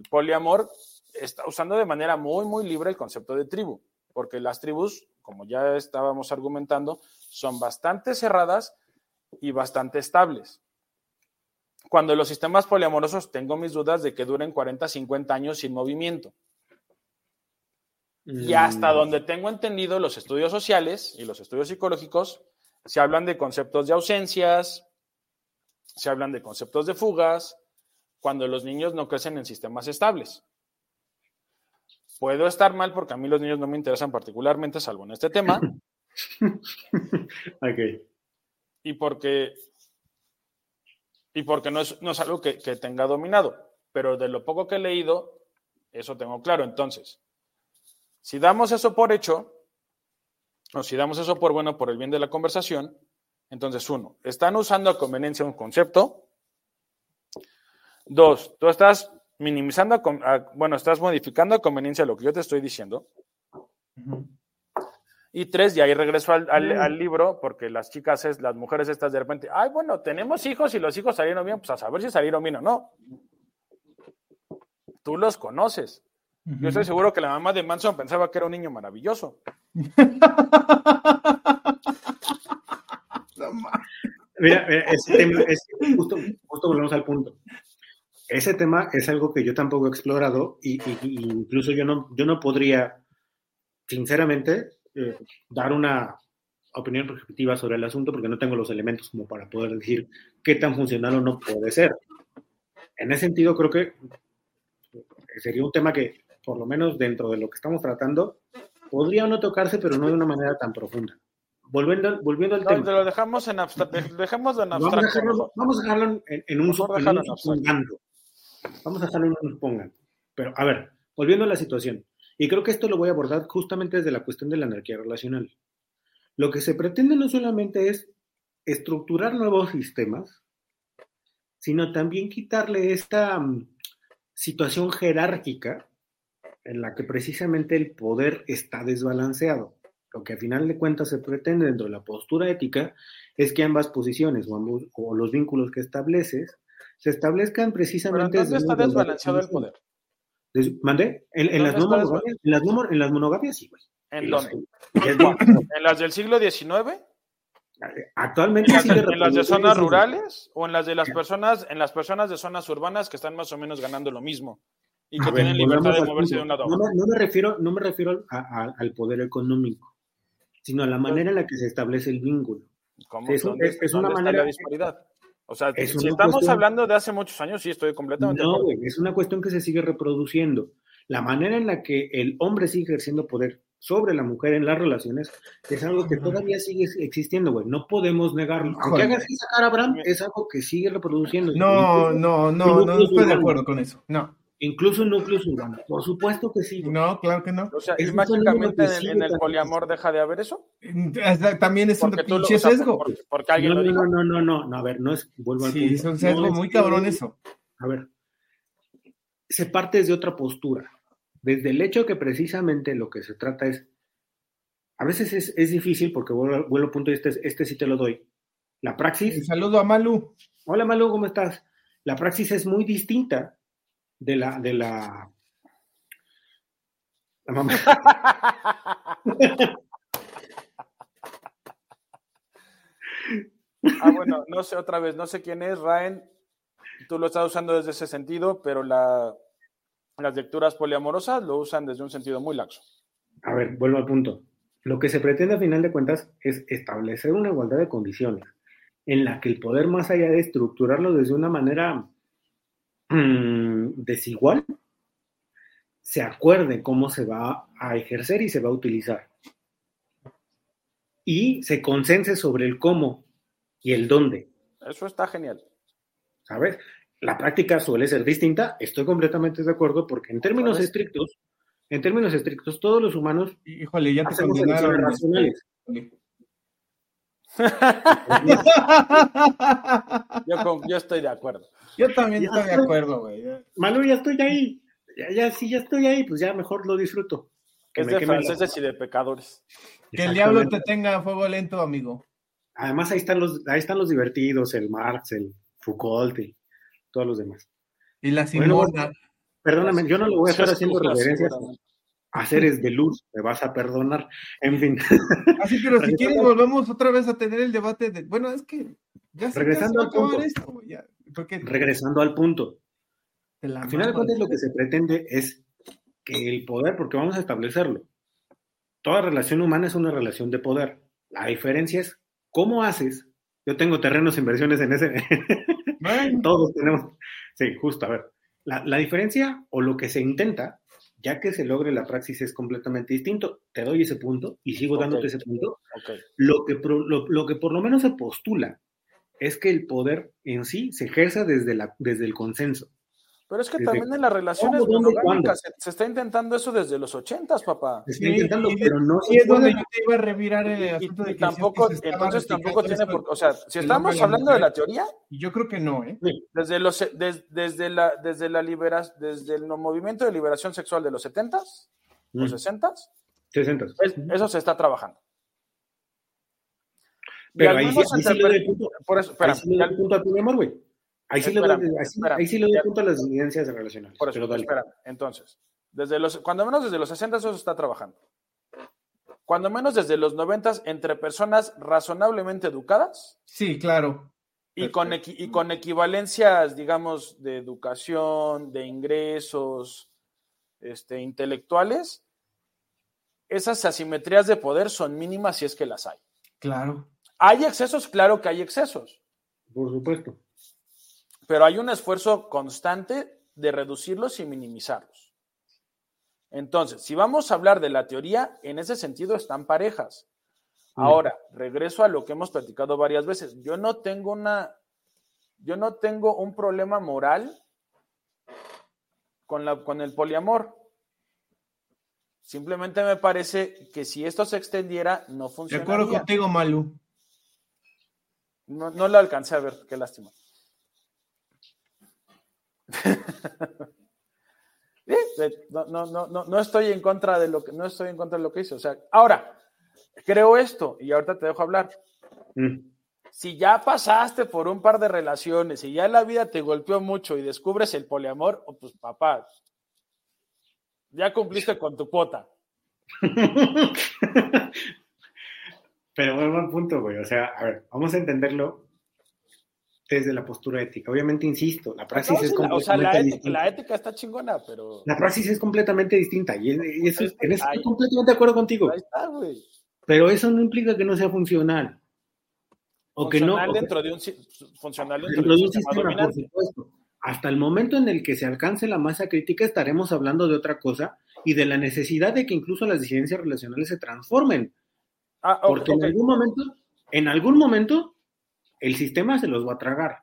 poliamor está usando de manera muy, muy libre el concepto de tribu, porque las tribus, como ya estábamos argumentando, son bastante cerradas y bastante estables cuando los sistemas poliamorosos tengo mis dudas de que duren 40, 50 años sin movimiento. Y hasta mm. donde tengo entendido, los estudios sociales y los estudios psicológicos se hablan de conceptos de ausencias, se hablan de conceptos de fugas, cuando los niños no crecen en sistemas estables. Puedo estar mal porque a mí los niños no me interesan particularmente, salvo en este tema. ok. Y porque y porque no es, no es algo que, tenga dominado. Pero de lo poco que he leído, eso tengo claro. Entonces, si damos eso por hecho, o si damos eso por bueno por el bien de la conversación, Entonces, uno, están usando a conveniencia un concepto. Dos, tú estás minimizando, bueno, estás modificando a conveniencia lo que yo te estoy diciendo. Y tres, y ahí regreso al, libro, porque las chicas, las mujeres estas de repente, ay, bueno, tenemos hijos y los hijos salieron bien, pues a saber si salieron bien o no. Tú los conoces. Yo estoy seguro que la mamá de Manson pensaba que era un niño maravilloso. Mira, es, justo, justo volvemos al punto ese tema es algo que yo tampoco he explorado y, incluso yo no, yo no podría, sinceramente, eh, dar una opinión perspectiva sobre el asunto porque no tengo los elementos como para poder decir qué tan funcional o no puede ser. En ese sentido, creo que sería un tema que, por lo menos dentro de lo que estamos tratando, podría o no tocarse, pero no de una manera tan profunda. Volviendo, volviendo al tema. Lo dejamos en abstracto. Dejemos en abstracto. Vamos a dejarlo, en, en, un, en Vamos a dejarlo en un pongan. Pero, a ver, volviendo a la situación. Y creo que esto lo voy a abordar justamente desde la cuestión de la anarquía relacional. Lo que se pretende no solamente es estructurar nuevos sistemas, sino también quitarle esta mm, situación jerárquica en la que precisamente el poder está desbalanceado. Lo que a final de cuentas se pretende dentro de la postura ética es que ambas posiciones o, o los vínculos que estableces se establezcan precisamente. ¿Dónde está desbalanceado el poder? ¿Mandé? ¿En, las monogamias, en, las en las monogamias sí, güey. ¿En dónde? ¿En las del siglo XIX? Actualmente ¿En las, de zonas rurales o en las de las personas, en las personas de zonas urbanas que están más o menos ganando lo mismo y que tienen libertad de moverse de un lado a otro? No, me refiero, no me refiero al poder económico, sino a la manera en la que se establece el vínculo. ¿Cómo? Es, es, una manera la disparidad. O sea, si estamos hablando de hace muchos años, sí, estoy completamente. No, güey, es una cuestión que se sigue reproduciendo. La manera en la que el hombre sigue ejerciendo poder sobre la mujer en las relaciones es algo que todavía sigue existiendo, güey. No podemos negarlo. Aunque hagas esa cara, Abraham, es algo que sigue reproduciendo. No, no, no, no, estoy de acuerdo con eso. No. Incluso en núcleos urbanos. Por supuesto que sí. No, claro que no. O sea, ¿es mágicamente en, el poliamor deja de haber eso? También es un pinche sesgo. porque, alguien no, lo dijo. No, no, no, no, a ver, no es, vuelvo al sí, punto. es un sesgo muy cabrón eso. A ver, se parte desde otra postura. Desde el hecho que precisamente lo que se trata es, a veces es, es difícil, porque vuelvo, vuelvo al punto y este, este sí te lo doy. La praxis. Un saludo a Malu. Hola Malu, ¿cómo estás? La praxis es muy distinta de la, de la, la mamá. ah, bueno, no sé otra vez, no sé quién es, Raen, tú lo estás usando desde ese sentido, pero la, las lecturas poliamorosas lo usan desde un sentido muy laxo. A ver, vuelvo al punto. Lo que se pretende a final de cuentas es establecer una igualdad de condiciones en la que el poder, más allá de estructurarlo desde una manera Mm, desigual, se acuerde cómo se va a ejercer y se va a utilizar. Y se consense sobre el cómo y el dónde. Eso está genial. ¿Sabes? La práctica suele ser distinta, estoy completamente de acuerdo, porque en términos estrictos, en términos estrictos, todos los humanos Híjole, ya te hacemos racionales. Yo estoy de acuerdo. Yo también estoy de acuerdo, güey. Manu, ya estoy ahí. Ya, ya, sí, ya estoy ahí, pues ya mejor lo disfruto. Que es de franceses y de pecadores. Que el diablo te tenga a fuego lento, amigo. Además, ahí están los, ahí están los divertidos, el Marx, el Foucault y todos los demás. Y la Simona. perdóname, yo no lo voy a estar haciendo referencias a seres de luz, me vas a perdonar. En fin. Así, pero si quieres, volvemos otra vez a tener el debate de. Bueno, es que. Ya Regresando al punto. Esto, ya. Regresando al punto. Al final de cuentas, lo que se pretende es que el poder, porque vamos a establecerlo, toda relación humana es una relación de poder. La diferencia es cómo haces. Yo tengo terrenos, inversiones en ese. Todos tenemos. Sí, justo, a ver. La, diferencia o lo que se intenta, ya que se logre la praxis, es completamente distinto. Te doy ese punto y sigo dándote ese punto. Lo, que, lo que por lo menos se postula es que el poder en sí se ejerza desde, la, desde el consenso. Pero es que también en las relaciones monogámicas se, está intentando eso desde los ochentas, papá. Se está intentando, pero no se es donde yo te iba a revirar el asunto de que tampoco, entonces tampoco tiene por, o sea, si estamos hablando de la teoría, yo creo que no, ¿eh? Desde los desde la desde la liberación desde el movimiento de liberación sexual de los setentas, los mm. sesentas, sesentas, eso se está trabajando. Pero ahí, sí, le doy punto, por eso, espera, ahí sí le doy punto a tu amor, güey. Ahí sí, le doy, ahí, sí le doy punto a las evidencias relacionales. Por eso. Espera, entonces, desde los, cuando menos desde los 60 eso se está trabajando. Cuando menos desde los 90 entre personas razonablemente educadas. Sí, claro. Y con, y con equivalencias, digamos, de educación, de ingresos este, intelectuales, esas asimetrías de poder son mínimas si es que las hay. Claro. ¿Hay excesos? Claro que hay excesos. Por supuesto. Pero hay un esfuerzo constante de reducirlos y minimizarlos. Entonces, si vamos a hablar de la teoría, en ese sentido están parejas. Ahora, regreso a lo que hemos platicado varias veces. Yo no tengo una, yo no tengo un problema moral con, la, con el poliamor. Simplemente me parece que si esto se extendiera, no funcionaría. De acuerdo contigo, Malu. No, no lo alcancé a ver, qué lástima. no, no, no, no, estoy en contra de lo que no estoy en contra de lo que hice. O sea, ahora, creo esto, y ahorita te dejo hablar. Mm. Si ya pasaste por un par de relaciones y ya la vida te golpeó mucho y descubres el poliamor, oh, pues papá, ya cumpliste con tu cuota. Pero buen, buen punto, güey. O sea, a ver, vamos a entenderlo desde la postura ética. Obviamente, insisto, la praxis es completamente o sea, la ética, la ética, está chingona, pero... La praxis es completamente distinta y, eso, en eso estoy completamente de acuerdo contigo. Ahí está, güey. Pero eso no implica que no sea funcional. O que no... Dentro de un, funcional dentro, de un sistema, por supuesto. Hasta el momento en el que se alcance la masa crítica estaremos hablando de otra cosa y de la necesidad de que incluso las disidencias relacionales se transformen Ah, Porque en algún momento, en algún momento, el sistema se los va a tragar.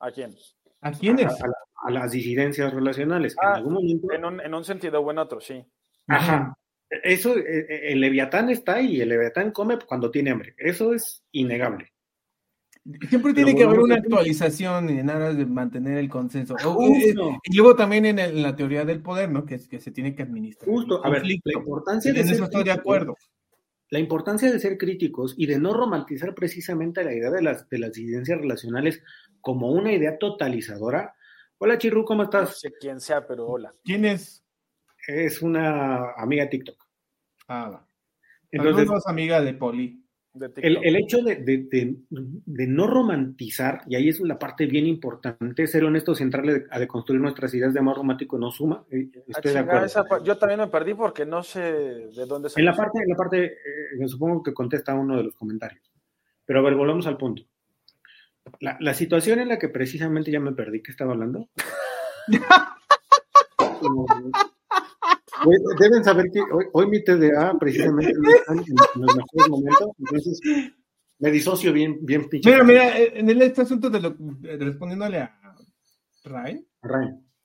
¿A quién? ¿A quiénes? A, las disidencias relacionales. en ah, algún momento. En un, en un sentido o en otro, sí. Ajá. Eso, eh, eh, el leviatán está ahí, el leviatán come cuando tiene hambre. Eso es innegable. Siempre tiene que haber una actualización en aras de mantener el consenso. Eh, y luego también en, la teoría del poder, ¿no? Que, que se tiene que administrar. Justo, a ver, la importancia de en eso estoy de acuerdo la importancia de ser críticos y de no romantizar precisamente la idea de las, de las disidencias relacionales como una idea totalizadora. Hola Chirru, ¿cómo estás? No sé quién sea, pero hola. ¿Quién es? Es una amiga de TikTok. Ah, entonces. amiga de Poli. El, hecho de, no romantizar, y ahí es la parte bien importante, ser honestos y entrarle a deconstruir nuestras ideas de amor romántico no suma. Eh, estoy de acuerdo. yo también me perdí porque no sé de dónde En la parte, en la parte, eh, supongo que contesta uno de los comentarios. Pero a ver, volvamos al punto. La, la situación en la que precisamente ya me perdí, ¿qué estaba hablando? Deben saber que hoy, mi TDA precisamente no está en, los mejores momentos, entonces me disocio bien, bien Mira, mira, eh, en este asunto de lo, respondiéndole a Ray,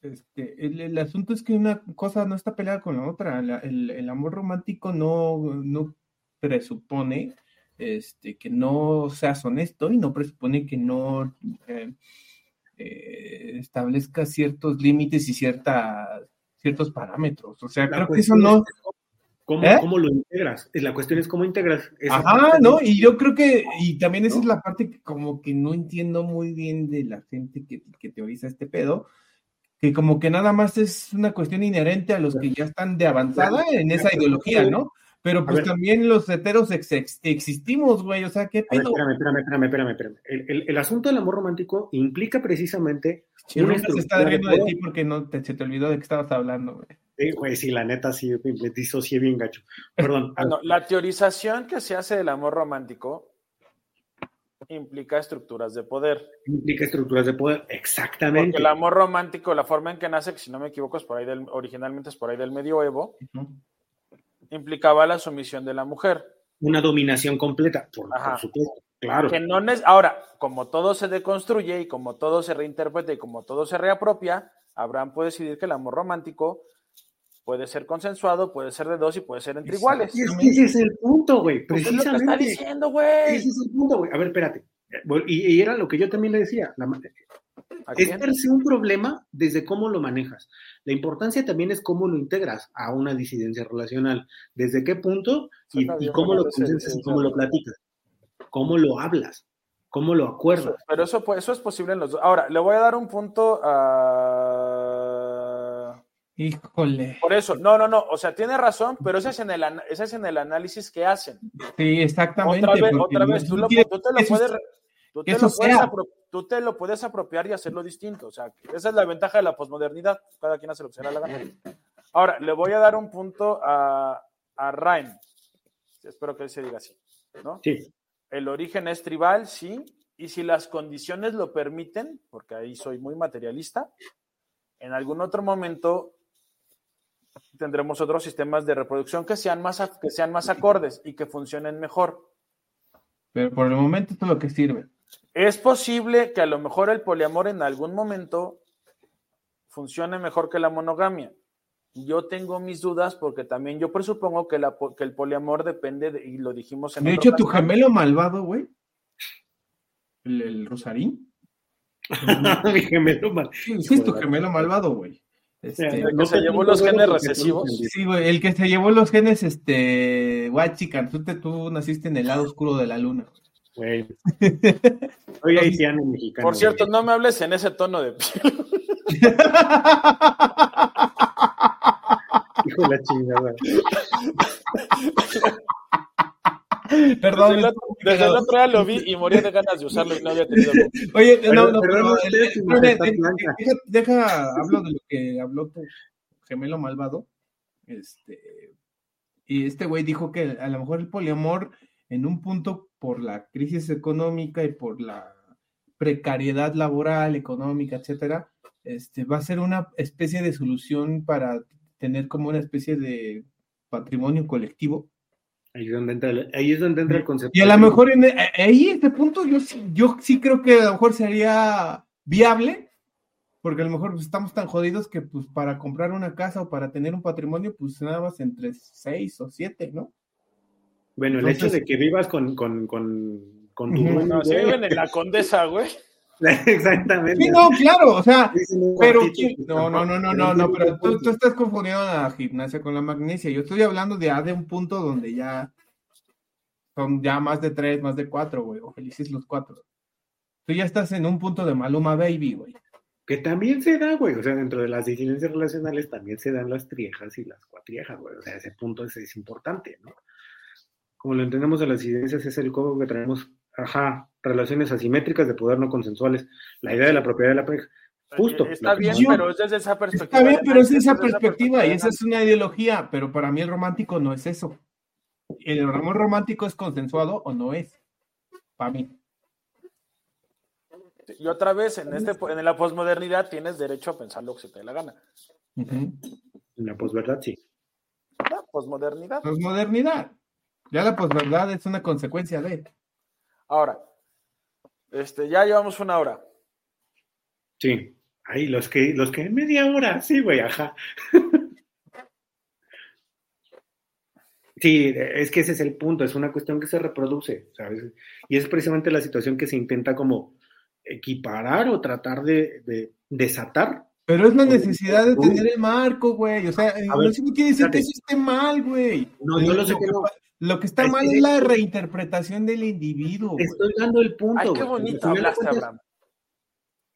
Este, el, asunto es que una cosa no está peleada con la otra. el, amor romántico no, no presupone este, que no seas honesto y no presupone que no eh, eh, establezca ciertos límites y ciertas ciertos parámetros. O sea, creo que eso no. ¿Eh? ¿Cómo, lo integras? La cuestión es cómo integras. Ajá, ¿no? Y yo creo que, y también esa es la parte que como que no entiendo muy bien de la gente que, que teoriza este pedo, que como que nada más es una cuestión inherente a los que ya están de avanzada en esa ideología, ¿no? Pero pues también los heteros existimos, güey, o sea, ¿qué pedo? espérame, espérame, espérame, espérame. El, el, asunto del amor romántico implica precisamente... una se está riendo de, ti porque no te, se te olvidó de qué estabas hablando, güey. Sí, güey, sí, la neta sí, me disocié bien gacho. Perdón. la teorización que se hace del amor romántico implica estructuras de poder. Implica estructuras de poder, exactamente. Porque el amor romántico, la forma en que nace, que si no me equivoco, es por ahí del, originalmente es por ahí del medioevo, implicaba la sumisión de la mujer. Una dominación completa, por, supuesto, claro. Que no es, ahora, como todo se deconstruye y como todo se reinterpreta y como todo se reapropia, Abraham puede decidir que el amor romántico puede ser consensuado, puede ser de dos y puede ser entre iguales. Y ese es el punto, güey. Precisamente. Es lo que está diciendo, güey. Ese es el punto, güey. A ver, espérate. Y, y, era lo que yo también le decía. La, es un problema desde cómo lo manejas. La importancia también es cómo lo integras a una disidencia relacional. ¿Desde qué punto? Y, cómo lo consenses y cómo lo platicas. Cómo lo hablas. Cómo lo acuerdas. Pero eso, eso es posible en los dos. Ahora, le voy a dar un punto a. Híjole. Por eso, no, no, no. O sea, tiene razón, pero ese es en el, ese es en el análisis que hacen. Sí, exactamente. Otra vez, otra vez tú, lo, tú, te lo puedes. Tú te, lo puedes tú te lo puedes apropiar y hacerlo distinto. O sea, esa es la ventaja de la posmodernidad. Cada quien hace lo que se le la gana. Ahora, le voy a dar un punto a, a Ryan. Espero que él se diga así. ¿no? Sí. El origen es tribal, sí. Y si las condiciones lo permiten, porque ahí soy muy materialista, en algún otro momento tendremos otros sistemas de reproducción que sean más, que sean más acordes y que funcionen mejor. Pero por el momento es lo que sirve. Es posible que a lo mejor el poliamor en algún momento funcione mejor que la monogamia. Yo tengo mis dudas porque también yo presupongo que, la, que el poliamor depende, de, y lo dijimos en... De hecho, tu gemelo malvado, güey. El, Rosarín. Mi gemelo malvado. Sí, es tu gemelo malvado, güey. Este, el que se llevó los genes recesivos. Sí, güey, el que se llevó los genes, este, guay, chica, tú, tú naciste en el lado oscuro de la luna. Güey. Soy haitiano mexicano. Por cierto, no me hables en ese tono de piel. Hijo de la chingada. Perdón. Desde el, otro, día lo vi y moría de ganas de usarlo y no había tenido. Oye, no, no, pero, deja, deja, hablo de lo que habló tu gemelo malvado. Este, y este güey dijo que a lo mejor el poliamor en un punto por la crisis económica y por la precariedad laboral, económica, etcétera, este, va a ser una especie de solución para tener como una especie de patrimonio colectivo. Ahí es donde entra, ahí es donde entra el concepto. Y a lo mejor en, ahí este punto yo, yo sí creo que a lo mejor sería viable, porque a lo mejor pues, estamos tan jodidos que pues para comprar una casa o para tener un patrimonio, pues nada más entre seis o siete, ¿no? Bueno, el hecho de que vivas con, con, con, con tu no, si viven en la condesa, güey. Exactamente. Sí, no, claro, o sea, pero no, no, no, no, no, no, pero tú, tú, estás confundiendo la gimnasia con la magnesia. Yo estoy hablando de, de un punto donde ya son ya más de tres, más de cuatro, güey, o felices los cuatro. Tú ya estás en un punto de Maluma Baby, güey. Que también se da, güey, o sea, dentro de las disidencias relacionales también se dan las triejas y las cuatriejas, güey, o sea, ese punto es, es importante, ¿no? Como lo entendemos de las incidencias, es el código que traemos, ajá, relaciones asimétricas de poder no consensuales, la idea de la propiedad de la pareja. Justo. Está bien, pero es desde esa perspectiva. Está bien, pero es esa perspectiva y esa es una ideología, pero para mí el romántico no es eso. ¿El amor romántico es consensuado o no es? Para mí. Y otra vez, en, este, en la posmodernidad tienes derecho a pensar lo que se te dé la gana. En la posverdad, sí. La posmodernidad. Posmodernidad. Ya la posverdad es una consecuencia de. Ahora, este, ya llevamos una hora. Sí. Ahí, los que, los que media hora, sí, güey, ajá. Sí, es que ese es el punto, es una cuestión que se reproduce, ¿sabes? Y es precisamente la situación que se intenta como equiparar o tratar de, desatar. Pero es la necesidad de tener el marco, güey. O sea, no quiere decir que eso esté mal, güey. No, yo lo sé que no. Lo que está mal es la reinterpretación del individuo. Te estoy dando el punto. Ay, qué bonito hablaste, Abraham.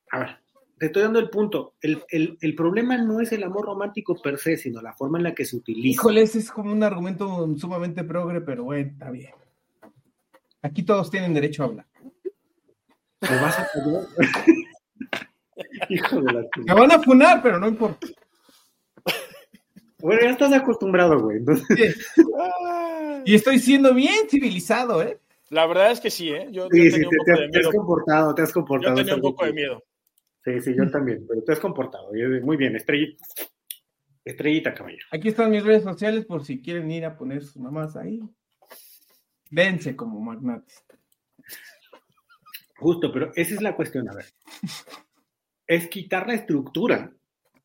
A ver, te estoy dando el punto. El, el, problema no es el amor romántico per se, sino la forma en la que se utiliza. Híjole, ese es como un argumento sumamente progre, pero bueno, está bien. Aquí todos tienen derecho a hablar. ¿Me vas a Hijo de la Me van a funar, pero no importa. Bueno, ya estás acostumbrado, güey. y estoy siendo bien civilizado, ¿eh? La verdad es que sí, ¿eh? Yo, sí, sí, te, de te, has comportado, te has comportado. Yo tenía un poco de miedo. Sí, sí, yo también, pero te has comportado. Muy bien, estrellita. Estrellita, caballero. Aquí están mis redes sociales por si quieren ir a poner sus mamás ahí. Dense como magnates. Justo, pero esa es la cuestión, a ver. Es quitar la estructura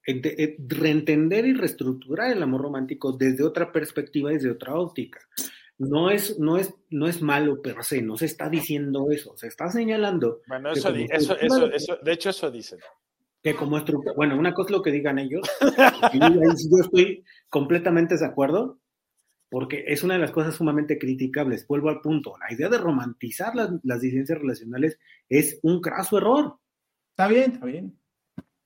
reentender y reestructurar el amor romántico desde otra perspectiva, desde otra óptica. No es, no es, no es malo per se, no se está diciendo eso, se está señalando. Bueno, eso, eso, eso, eso, de hecho eso dicen. Que como estructura, bueno, una cosa es lo que digan ellos, y yo estoy completamente de acuerdo, porque es una de las cosas sumamente criticables. Vuelvo al punto, la idea de romantizar las, las disidencias relacionales es un craso error. Está bien, está bien.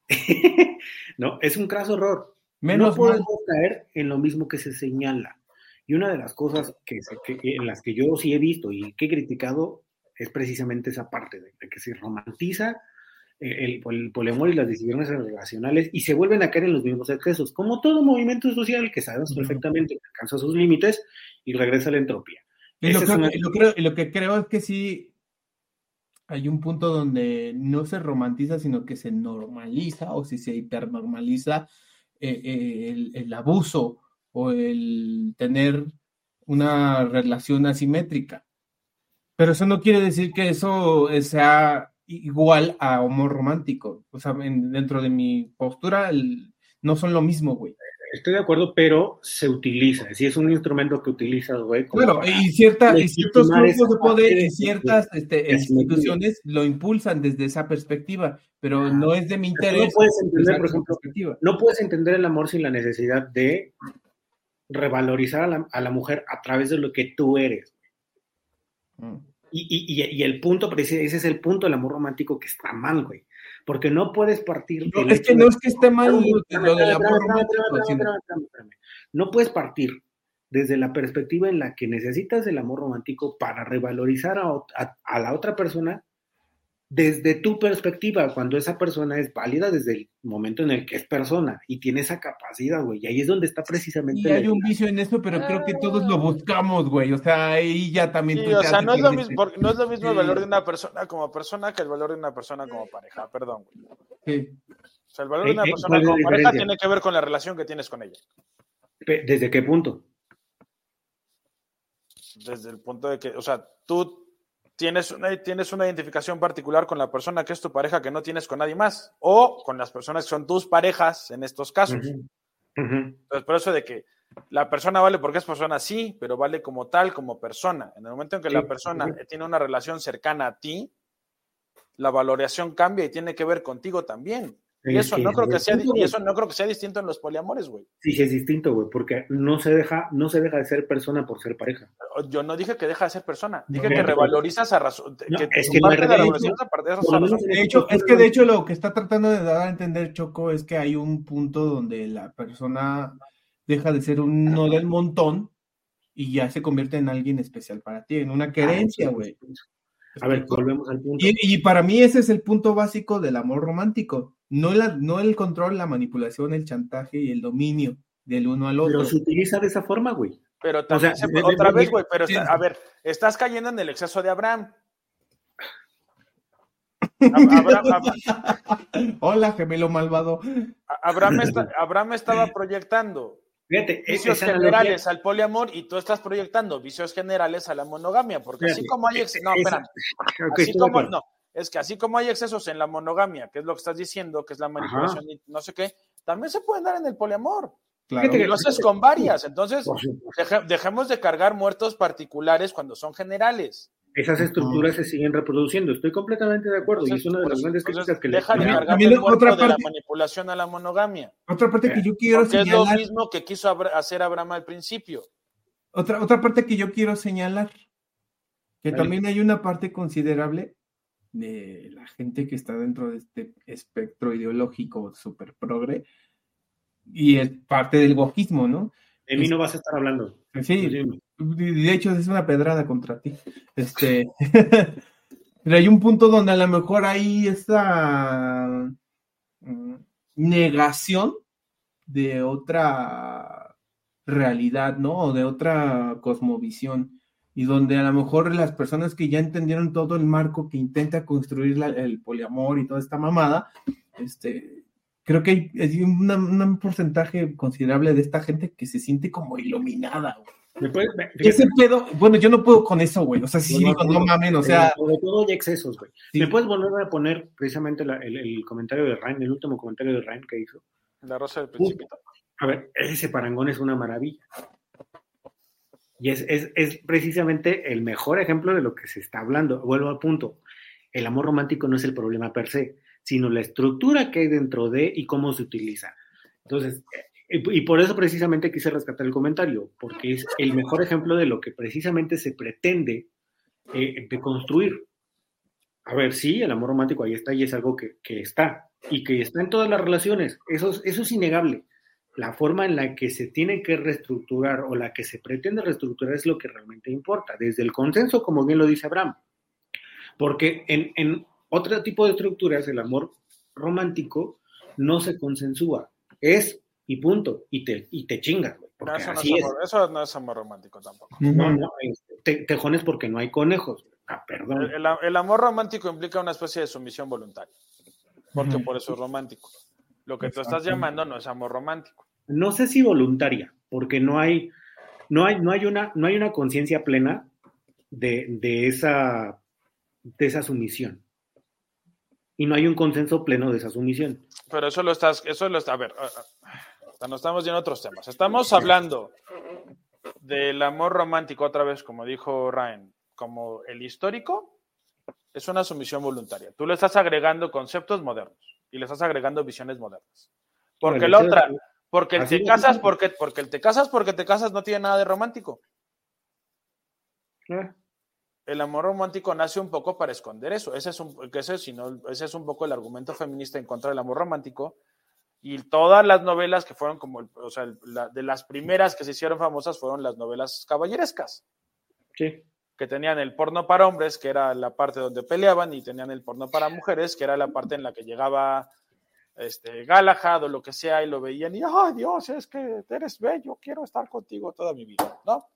no, es un craso error. Menos no podemos caer en lo mismo que se señala. Y una de las cosas que, en las que yo sí he visto y que he criticado es precisamente esa parte de, que se romantiza el, el, poliamor y las decisiones relacionales y se vuelven a caer en los mismos excesos, como todo movimiento social que sabemos perfectamente que alcanza sus límites y regresa a la entropía. Y lo, creo, lo que creo es que sí hay un punto donde no se romantiza, sino que se normaliza o si se hipernormaliza eh, eh, el, abuso o el tener una relación asimétrica. Pero eso no quiere decir que eso sea igual a amor romántico. O sea, dentro de mi postura no son lo mismo, güey. Estoy de acuerdo, pero se utiliza. Si es un instrumento que utilizas, güey. Claro, y, cierta, y ciertos grupos de poder y ciertas este, instituciones lo impulsan desde esa perspectiva, pero no es de mi interés. No puedes entender, por ejemplo, no puedes entender el amor sin la necesidad de revalorizar a la, a la mujer a través de lo que tú eres. Mm. Y, y, y, el punto, ese es el punto del amor romántico que está mal, güey. Porque no puedes partir. No, es que no es que esté mal lo del amor romántico. No puedes partir desde la perspectiva en la que necesitas el amor romántico para revalorizar a la otra persona desde tu perspectiva, cuando esa persona es válida desde el momento en el que es persona y tiene esa capacidad, güey. Y ahí es donde está precisamente. Y hay un vicio en eso, pero creo que todos lo buscamos, güey. O sea, ahí ya también. Sí, o sea, no es, lo mismo, no es lo mismo el valor de una persona como persona que el valor de una persona como pareja, perdón, güey. Sí. O sea, el valor de una persona como pareja tiene que ver con la relación que tienes con ella. ¿Desde qué punto? Desde el punto de que, o sea, tú tienes una, tienes una identificación particular con la persona que es tu pareja que no tienes con nadie más, o con las personas que son tus parejas en estos casos. Entonces, por eso de que la persona vale porque es persona, sí, pero vale como tal, como persona. En el momento en que la persona tiene una relación cercana a ti, la valoración cambia y tiene que ver contigo también. Y eso, no creo que sea, y eso no creo que sea distinto en los poliamores, güey. Sí, sí es distinto, güey, porque no se deja, no se deja de ser persona por ser pareja. Yo no dije que deja de ser persona, dije que revalorizas a razón. que es que de, hecho, es que de hecho lo que está tratando de dar a entender Choco es que hay un punto donde la persona deja de ser uno del montón y ya se convierte en alguien especial para ti, en una querencia, güey. A ver, volvemos al punto. y para mí ese es el punto básico del amor romántico no, la, no el control, la manipulación, el chantaje y el dominio del uno al otro. Pero se utiliza de esa forma, güey. Pero también, otra vez, güey, pero a ver, estás cayendo en el exceso de Abraham. Hola, gemelo malvado. Abraham, Abraham estaba proyectando vicios generales al poliamor y tú estás proyectando vicios generales a la monogamia, porque así como hay... No, espera. Así como, no, es que así como hay excesos en la monogamia, que es lo que estás diciendo, que es la manipulación y no sé qué, también se pueden dar en el poliamor. Claro. Y lo haces con varias. Entonces, dejemos de cargar muertos particulares cuando son generales. Esas estructuras se siguen reproduciendo. Estoy completamente de acuerdo. y es una de las grandes críticas que deja de cargar el otra de la manipulación a la monogamia. Otra parte que yo quiero señalar. es lo mismo que quiso hacer Abraham al principio. Otra, otra parte que yo quiero señalar. Que también hay una parte considerable de la gente que está dentro de este espectro ideológico super progre y es parte del gojismo, ¿no? De mí no vas a estar hablando. Sí, de hecho es una pedrada contra ti. Este, pero hay un punto donde a lo mejor hay esa mm, negación de otra realidad, ¿no? O de otra cosmovisión y donde a lo mejor las personas que ya entendieron todo el marco que intenta construir el poliamor y toda esta mamada, este, creo que hay, un porcentaje considerable de esta gente que se siente como iluminada, Ese pedo, bueno, yo no puedo con eso, güey. O sea, sí, no, no, mamen, o sea. Sobre todo hay excesos, güey. ¿Me puedes volver a poner precisamente el, comentario de Ryan, el último comentario de Ryan que hizo? La Rosa del Principito. A ver, ese parangón es una maravilla. Y es, es, precisamente el mejor ejemplo de lo que se está hablando. Vuelvo al punto. El amor romántico no es el problema per se, sino la estructura que hay dentro de y cómo se utiliza. Entonces, y por eso precisamente quise rescatar el comentario, porque es el mejor ejemplo de lo que precisamente se pretende eh, de construir. A ver, sí, el amor romántico ahí está y es algo que, que, está, y que está en todas las relaciones, eso, eso es innegable la forma en la que se tiene que reestructurar o la que se pretende reestructurar es lo que realmente importa, desde el consenso, como bien lo dice Abraham. Porque en, otro tipo de estructuras, el amor romántico no se consensúa, es y punto, y te, y te chingas. eso, no es amor, romántico tampoco. No, no, te, tejones porque no hay conejos. Ah, perdón. El, amor romántico implica una especie de sumisión voluntaria, porque por eso es romántico. Lo que tú estás llamando no es amor romántico. No sé si voluntaria, porque no hay, no hay, no hay una, no hay una conciencia plena de, de, esa, de esa sumisión. Y no hay un consenso pleno de esa sumisión. Pero eso lo estás, eso lo está, a ver, no estamos en otros temas. Estamos hablando del amor romántico otra vez, como dijo Ryan, como el histórico, es una sumisión voluntaria. Tú le estás agregando conceptos modernos y le estás agregando visiones modernas. Porque la otra, porque te casas, porque, porque te casas, porque te casas no tiene nada de romántico. Eh. El amor romántico nace un poco para esconder eso. Ese es un, ese, ese es un poco el argumento feminista en contra del amor romántico. Y todas las novelas que fueron como, o sea, de las primeras que se hicieron famosas fueron las novelas caballerescas. Sí que tenían el porno para hombres, que era la parte donde peleaban, y tenían el porno para mujeres, que era la parte en la que llegaba este, Galahad o lo que sea, y lo veían y, ay Dios, es que eres bello, quiero estar contigo toda mi vida, ¿no?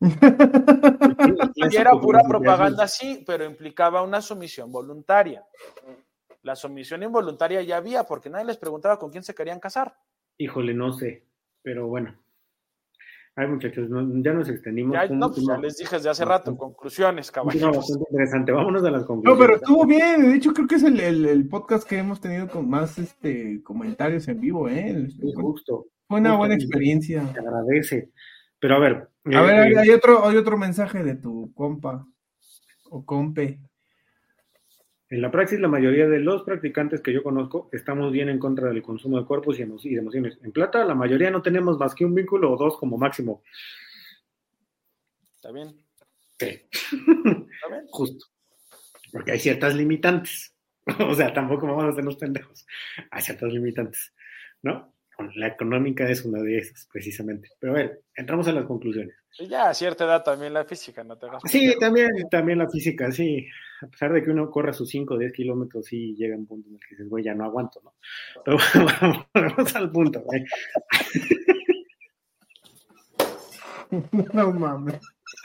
y era pura propaganda, sí, pero implicaba una sumisión voluntaria. La sumisión involuntaria ya había, porque nadie les preguntaba con quién se querían casar. Híjole, no sé, pero bueno. Ay, muchachos, ya nos extendimos. Ya, no, pues ya les dije desde hace rato, conclusiones, caballeros. bastante interesante, vámonos a las conclusiones. No, pero estuvo bien, de hecho creo que es el, el, podcast que hemos tenido con más este comentarios en vivo, ¿eh? Sí, justo. Fue una buena experiencia. Se agradece. Pero a ver. A ver, eh, hay, otro, hay otro mensaje de tu compa o compe. En la praxis, la mayoría de los practicantes que yo conozco estamos bien en contra del consumo de cuerpos y de emociones. En plata, la mayoría no tenemos más que un vínculo o dos como máximo. ¿Está bien? Sí. ¿Está bien? Justo. Porque hay ciertas limitantes. o sea, tampoco vamos a hacernos pendejos. Hay ciertas limitantes, ¿no? La económica es una de esas, precisamente. Pero a ver, entramos a las conclusiones. ya a cierta edad también la física, no te hagas Sí, también, también la física, sí. A pesar de que uno corra sus 5 o 10 kilómetros, sí llega un punto en el que dices, güey, ya no aguanto, ¿no? Pero vamos al punto, güey. No mames.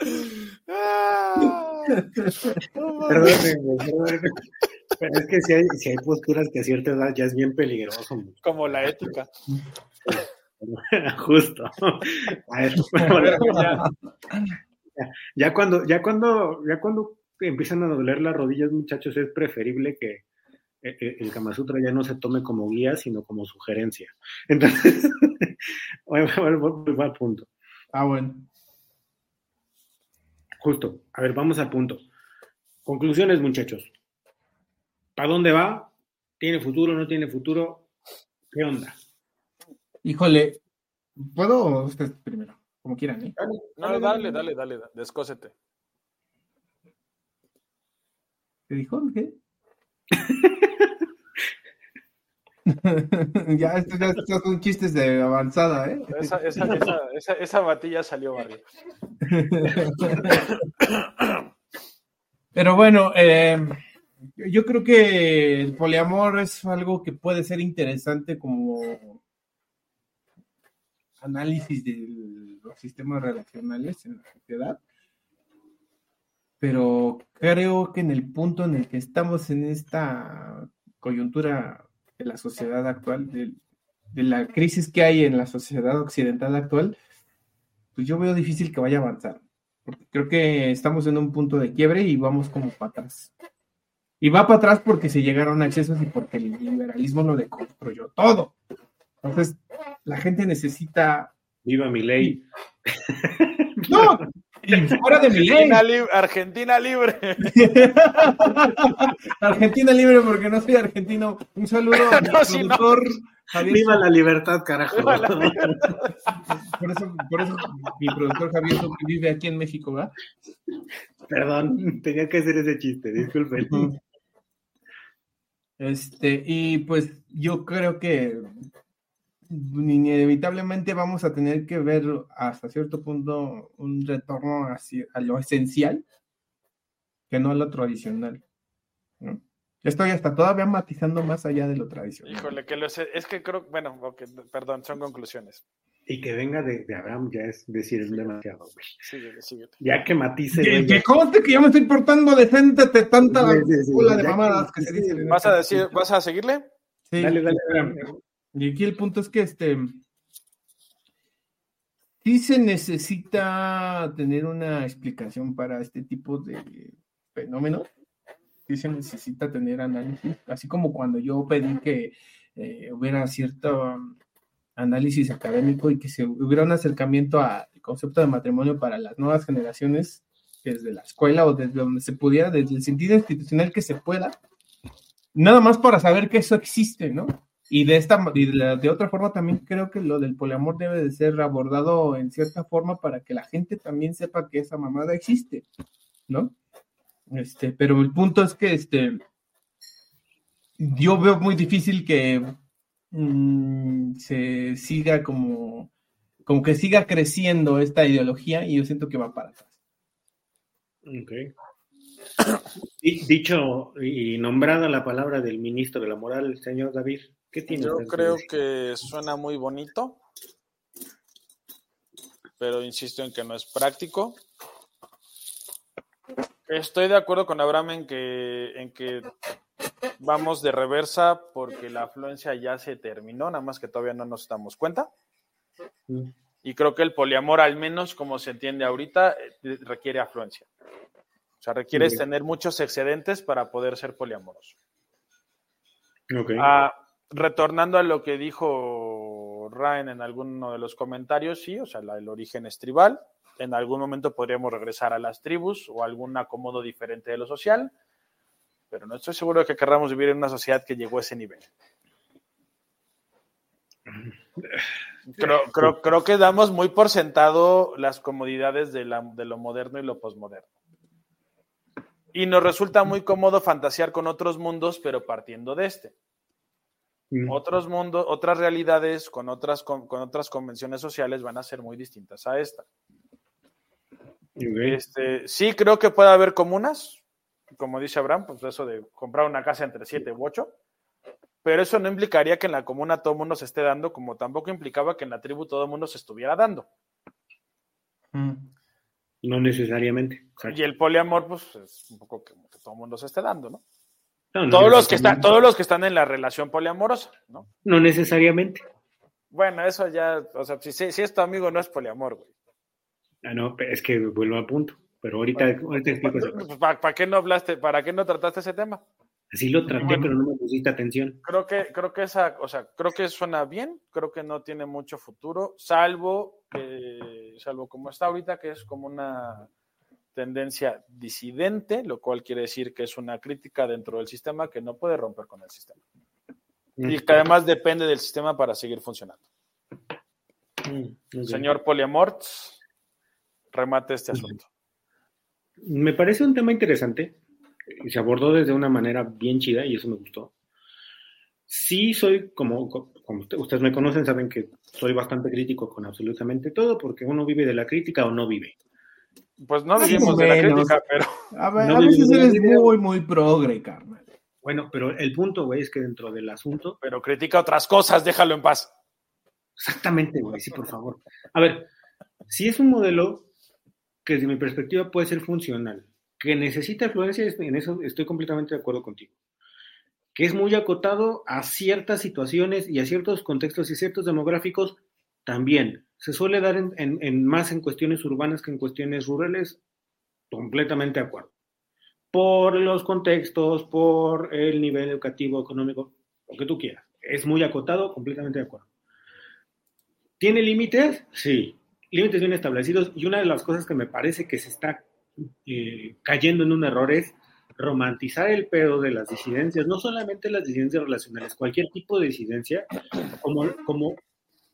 Perdónenme, perdónenme. Pero es que si hay, si hay posturas que a cierta edad ya es bien peligroso. Como la ética. Justo. ya, cuando, ya cuando, ya cuando empiezan a doler las rodillas, muchachos, es preferible que eh, eh, el Kama Sutra ya no se tome como guía, sino como sugerencia. Entonces, va al punto. Ah, bueno. Justo. A ver, vamos al punto. Conclusiones, muchachos. ¿A dónde va? ¿Tiene futuro? ¿No tiene futuro? ¿Qué onda? Híjole, ¿puedo usted primero? Como quieran, ¿eh? No, dale, dale, dale, dale, descósete. ¿Qué dijo? ¿Qué? ya, estos ya son chistes de avanzada, ¿eh? Esa, esa, esa, esa, batilla salió barrio. Pero bueno, eh, yo creo que el poliamor es algo que puede ser interesante como análisis de los sistemas relacionales en la sociedad, pero creo que en el punto en el que estamos en esta coyuntura de la sociedad actual, de, la crisis que hay en la sociedad occidental actual, pues yo veo difícil que vaya a avanzar, porque creo que estamos en un punto de quiebre y vamos como para atrás. Y va para atrás porque se llegaron a excesos y porque el liberalismo lo deconstruyó todo. Entonces, la gente necesita. Viva mi ley. No, y fuera de mi ley. Argentina, libre. Argentina libre porque no soy argentino. Un saludo a mi productor Javier. Viva la libertad, carajo. Por, eso, por eso mi productor Javier vive aquí en México, ¿verdad? Perdón, tenía que hacer ese chiste, disculpen. Este, y pues yo creo que inevitablemente vamos a tener que ver hasta cierto punto un retorno a lo esencial que no a lo tradicional. ¿no? Estoy hasta todavía matizando más allá de lo tradicional. Híjole, que lo sé. es que creo, bueno, perdón, son conclusiones. Y que venga de, Abraham ya es decir demasiado, Síguele, síguele. Ya que matice. Que, que conste que ya me estoy portando decente de tanta sí, de mamadas que, se dicen. ¿Vas a, decir, ¿Vas a seguirle? Sí. Dale, dale, Abraham. Y aquí el punto es que este sí se necesita tener una explicación para este tipo de fenómenos. Sí se necesita tener análisis, así como cuando yo pedí que eh, hubiera cierto análisis académico y que se hubiera un acercamiento al concepto de matrimonio para las nuevas generaciones desde la escuela o desde donde se pudiera, desde el sentido institucional que se pueda, nada más para saber que eso existe, ¿no? Y de esta de, otra forma también creo que lo del poliamor debe de ser abordado en cierta forma para que la gente también sepa que esa mamada existe, ¿no? Este, pero el punto es que este yo veo muy difícil que mm, se siga como como que siga creciendo esta ideología y yo siento que va para atrás. Dicho y nombrada la palabra del ministro de la moral, señor David, yo creo que suena muy bonito, pero insisto en que no es práctico. Estoy de acuerdo con Abraham en que, en que vamos de reversa porque la afluencia ya se terminó, nada más que todavía no nos damos cuenta. Mm. Y creo que el poliamor, al menos como se entiende ahorita, eh, requiere afluencia. O sea, requieres tener muchos excedentes para poder ser poliamoroso. Okay. Ah, retornando a lo que dijo Ryan en alguno de los comentarios, sí, o sea, el origen es tribal. En algún momento podríamos regresar a las tribus o algún acomodo diferente de lo social, pero no estoy seguro de que querramos vivir en una sociedad que llegó a ese nivel. Creo, creo, creo que damos muy por sentado las comodidades de, la, de lo moderno y lo posmoderno. Y nos resulta muy cómodo fantasear con otros mundos, pero partiendo de este. Otros mundos, otras realidades con otras, con, otras convenciones sociales van a ser muy distintas a esta. Este, sí, creo que puede haber comunas, como dice Abraham, pues eso de comprar una casa entre siete u ocho, pero eso no implicaría que en la comuna todo el mundo se esté dando, como tampoco implicaba que en la tribu todo el mundo se estuviera dando. No necesariamente. Y el poliamor, pues es un poco que todo el mundo se esté dando, ¿no? Todos, los que están, todos los que están en la relación poliamorosa, ¿no? No necesariamente. Bueno, eso ya, o sea, si, si es tu amigo, no es poliamor, güey. Ah, no, es que vuelvo a punto. Pero ahorita, explico eso. ¿Para, qué no hablaste, para qué no trataste ese tema? Así lo traté, pero no me pusiste atención. Creo que, creo que esa, o sea, creo que suena bien, creo que no tiene mucho futuro, salvo que, salvo como está ahorita, que es como una tendencia disidente, lo cual quiere decir que es una crítica dentro del sistema que no puede romper con el sistema. Y que además depende del sistema para seguir funcionando. Mm, Señor Poliamort, remate este asunto. Me parece un tema interesante y se abordó desde una manera bien chida y eso me gustó. Sí soy, como, como ustedes me conocen, saben que soy bastante crítico con absolutamente todo porque uno vive de la crítica o no vive. Pues no vivimos de la crítica, pero. A, ver, a veces eres muy, muy progre, carnal. Bueno, pero el punto, güey, es que dentro del asunto. Pero critica otras cosas, déjalo en paz. Exactamente, güey, sí, por favor. A ver, si es un modelo que desde mi perspectiva puede ser funcional, que necesita influencia, en eso estoy completamente de acuerdo contigo. Que es muy acotado a ciertas situaciones y a ciertos contextos y ciertos demográficos también se suele dar más en cuestiones urbanas que en cuestiones rurales, completamente de acuerdo. Por los contextos, por el nivel educativo, económico, lo que tú quieras. Es muy acotado, completamente de acuerdo. ¿Tiene límites? Sí, límites bien establecidos. Y una de las cosas que me parece que se está eh, cayendo en un error es romantizar el pedo de las disidencias, no solamente las disidencias relacionales, cualquier tipo de disidencia, como, como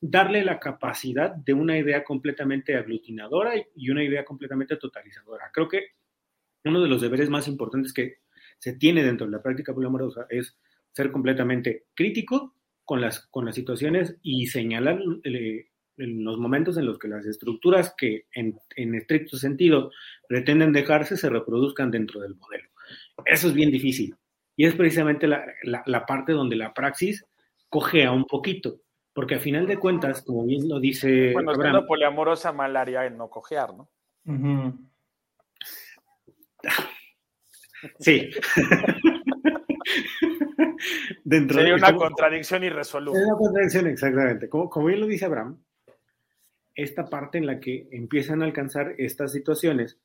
darle la capacidad de una idea completamente aglutinadora y una idea completamente totalizadora. Creo que uno de los deberes más importantes que se tiene dentro de la práctica poliamorosa es ser completamente crítico con las, con las situaciones y señalar eh, en los momentos en los que las estructuras que en, estricto sentido pretenden dejarse se reproduzcan dentro del modelo. Eso es bien difícil. Y es precisamente la, parte donde la praxis cogea un poquito. Porque a final de cuentas, como bien lo dice. Bueno, Abraham, poliamorosa malaria en no cojear, ¿no? Sí. Dentro Sería una contradicción irresoluble. Es una contradicción, exactamente. Como, como bien lo dice Abraham, esta parte en la que empiezan a alcanzar estas situaciones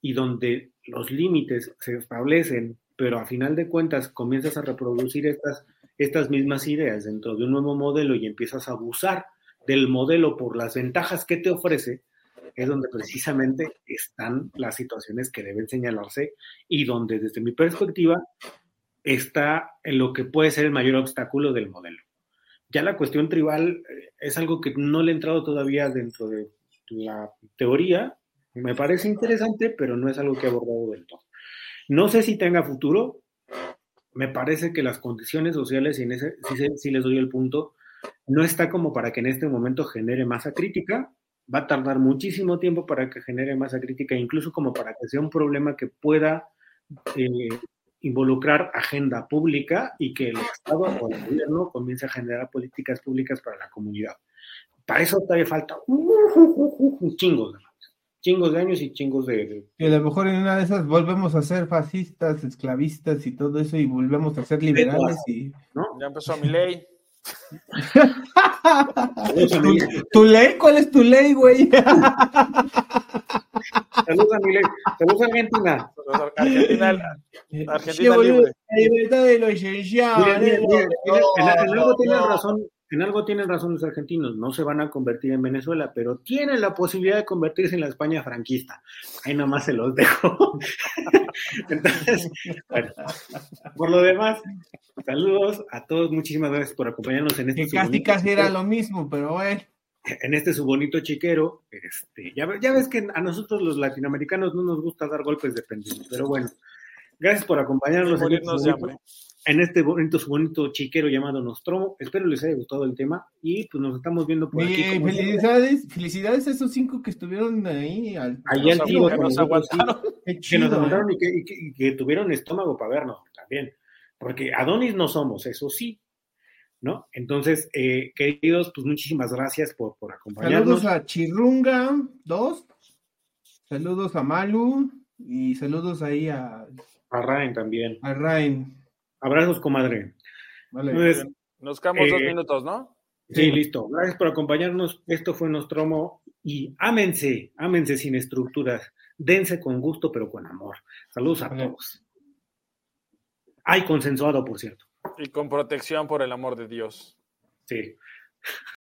y donde los límites se establecen, pero a final de cuentas comienzas a reproducir estas, estas mismas ideas dentro de un nuevo modelo y empiezas a abusar del modelo por las ventajas que te ofrece, es donde precisamente están las situaciones que deben señalarse y donde desde mi perspectiva está lo que puede ser el mayor obstáculo del modelo. Ya la cuestión tribal eh, es algo que no le he entrado todavía dentro de la teoría, me parece interesante, pero no es algo que he abordado del todo. No sé si tenga futuro. Me parece que las condiciones sociales, y en ese sí, les doy el punto, no está como para que en este momento genere masa crítica. Va a tardar muchísimo tiempo para que genere masa crítica, incluso como para que sea un problema que pueda eh, involucrar agenda pública y que el Estado o el gobierno comience a generar políticas públicas para la comunidad. Para eso todavía falta un chingo chingos de años y chingos de, Y a lo mejor en una de esas volvemos a ser fascistas, esclavistas y todo eso y volvemos a ser liberales y... Ya empezó mi ley. ¿Tu, ley? ¿Cuál es tu ley, güey? Saludos a mi ley. Saludos a Argentina. Argentina, Argentina libre. La libertad de los licenciados. En algo tienes razón en algo tienen razón los argentinos, no se van a convertir en Venezuela, pero tienen la posibilidad de convertirse en la España franquista. Ahí nomás se los dejo. Entonces, bueno, por lo demás, saludos a todos, muchísimas gracias por acompañarnos en este. Que casi casi era lo mismo, pero bueno. En este su bonito chiquero, este, ya, ya ves que a nosotros los latinoamericanos no nos gusta dar golpes de pendiente, pero bueno, gracias por acompañarnos en este, en este bonito, bonito chiquero llamado Nostromo. Espero les haya gustado el tema y pues nos estamos viendo por aquí. Felicidades, felicidades a esos cinco que estuvieron ahí. Al, ahí al que, nos aguantaron. que nos aguantaron y que, tuvieron estómago para vernos también. Porque Adonis no somos, eso sí, ¿no? Entonces, eh, queridos, pues muchísimas gracias por, por acompañarnos. Saludos a Chirrunga 2, saludos a Malu y saludos ahí a... A Rain también. A Rain. Abrazos, comadre. Vale. Nos quedamos dos eh, minutos, ¿no? Sí, listo. Gracias por acompañarnos. Esto fue Nostromo y ámense, ámense sin estructuras. Dense con gusto, pero con amor. Saludos a todos. Hay consensuado, por cierto. Y con protección por el amor de Dios. Sí.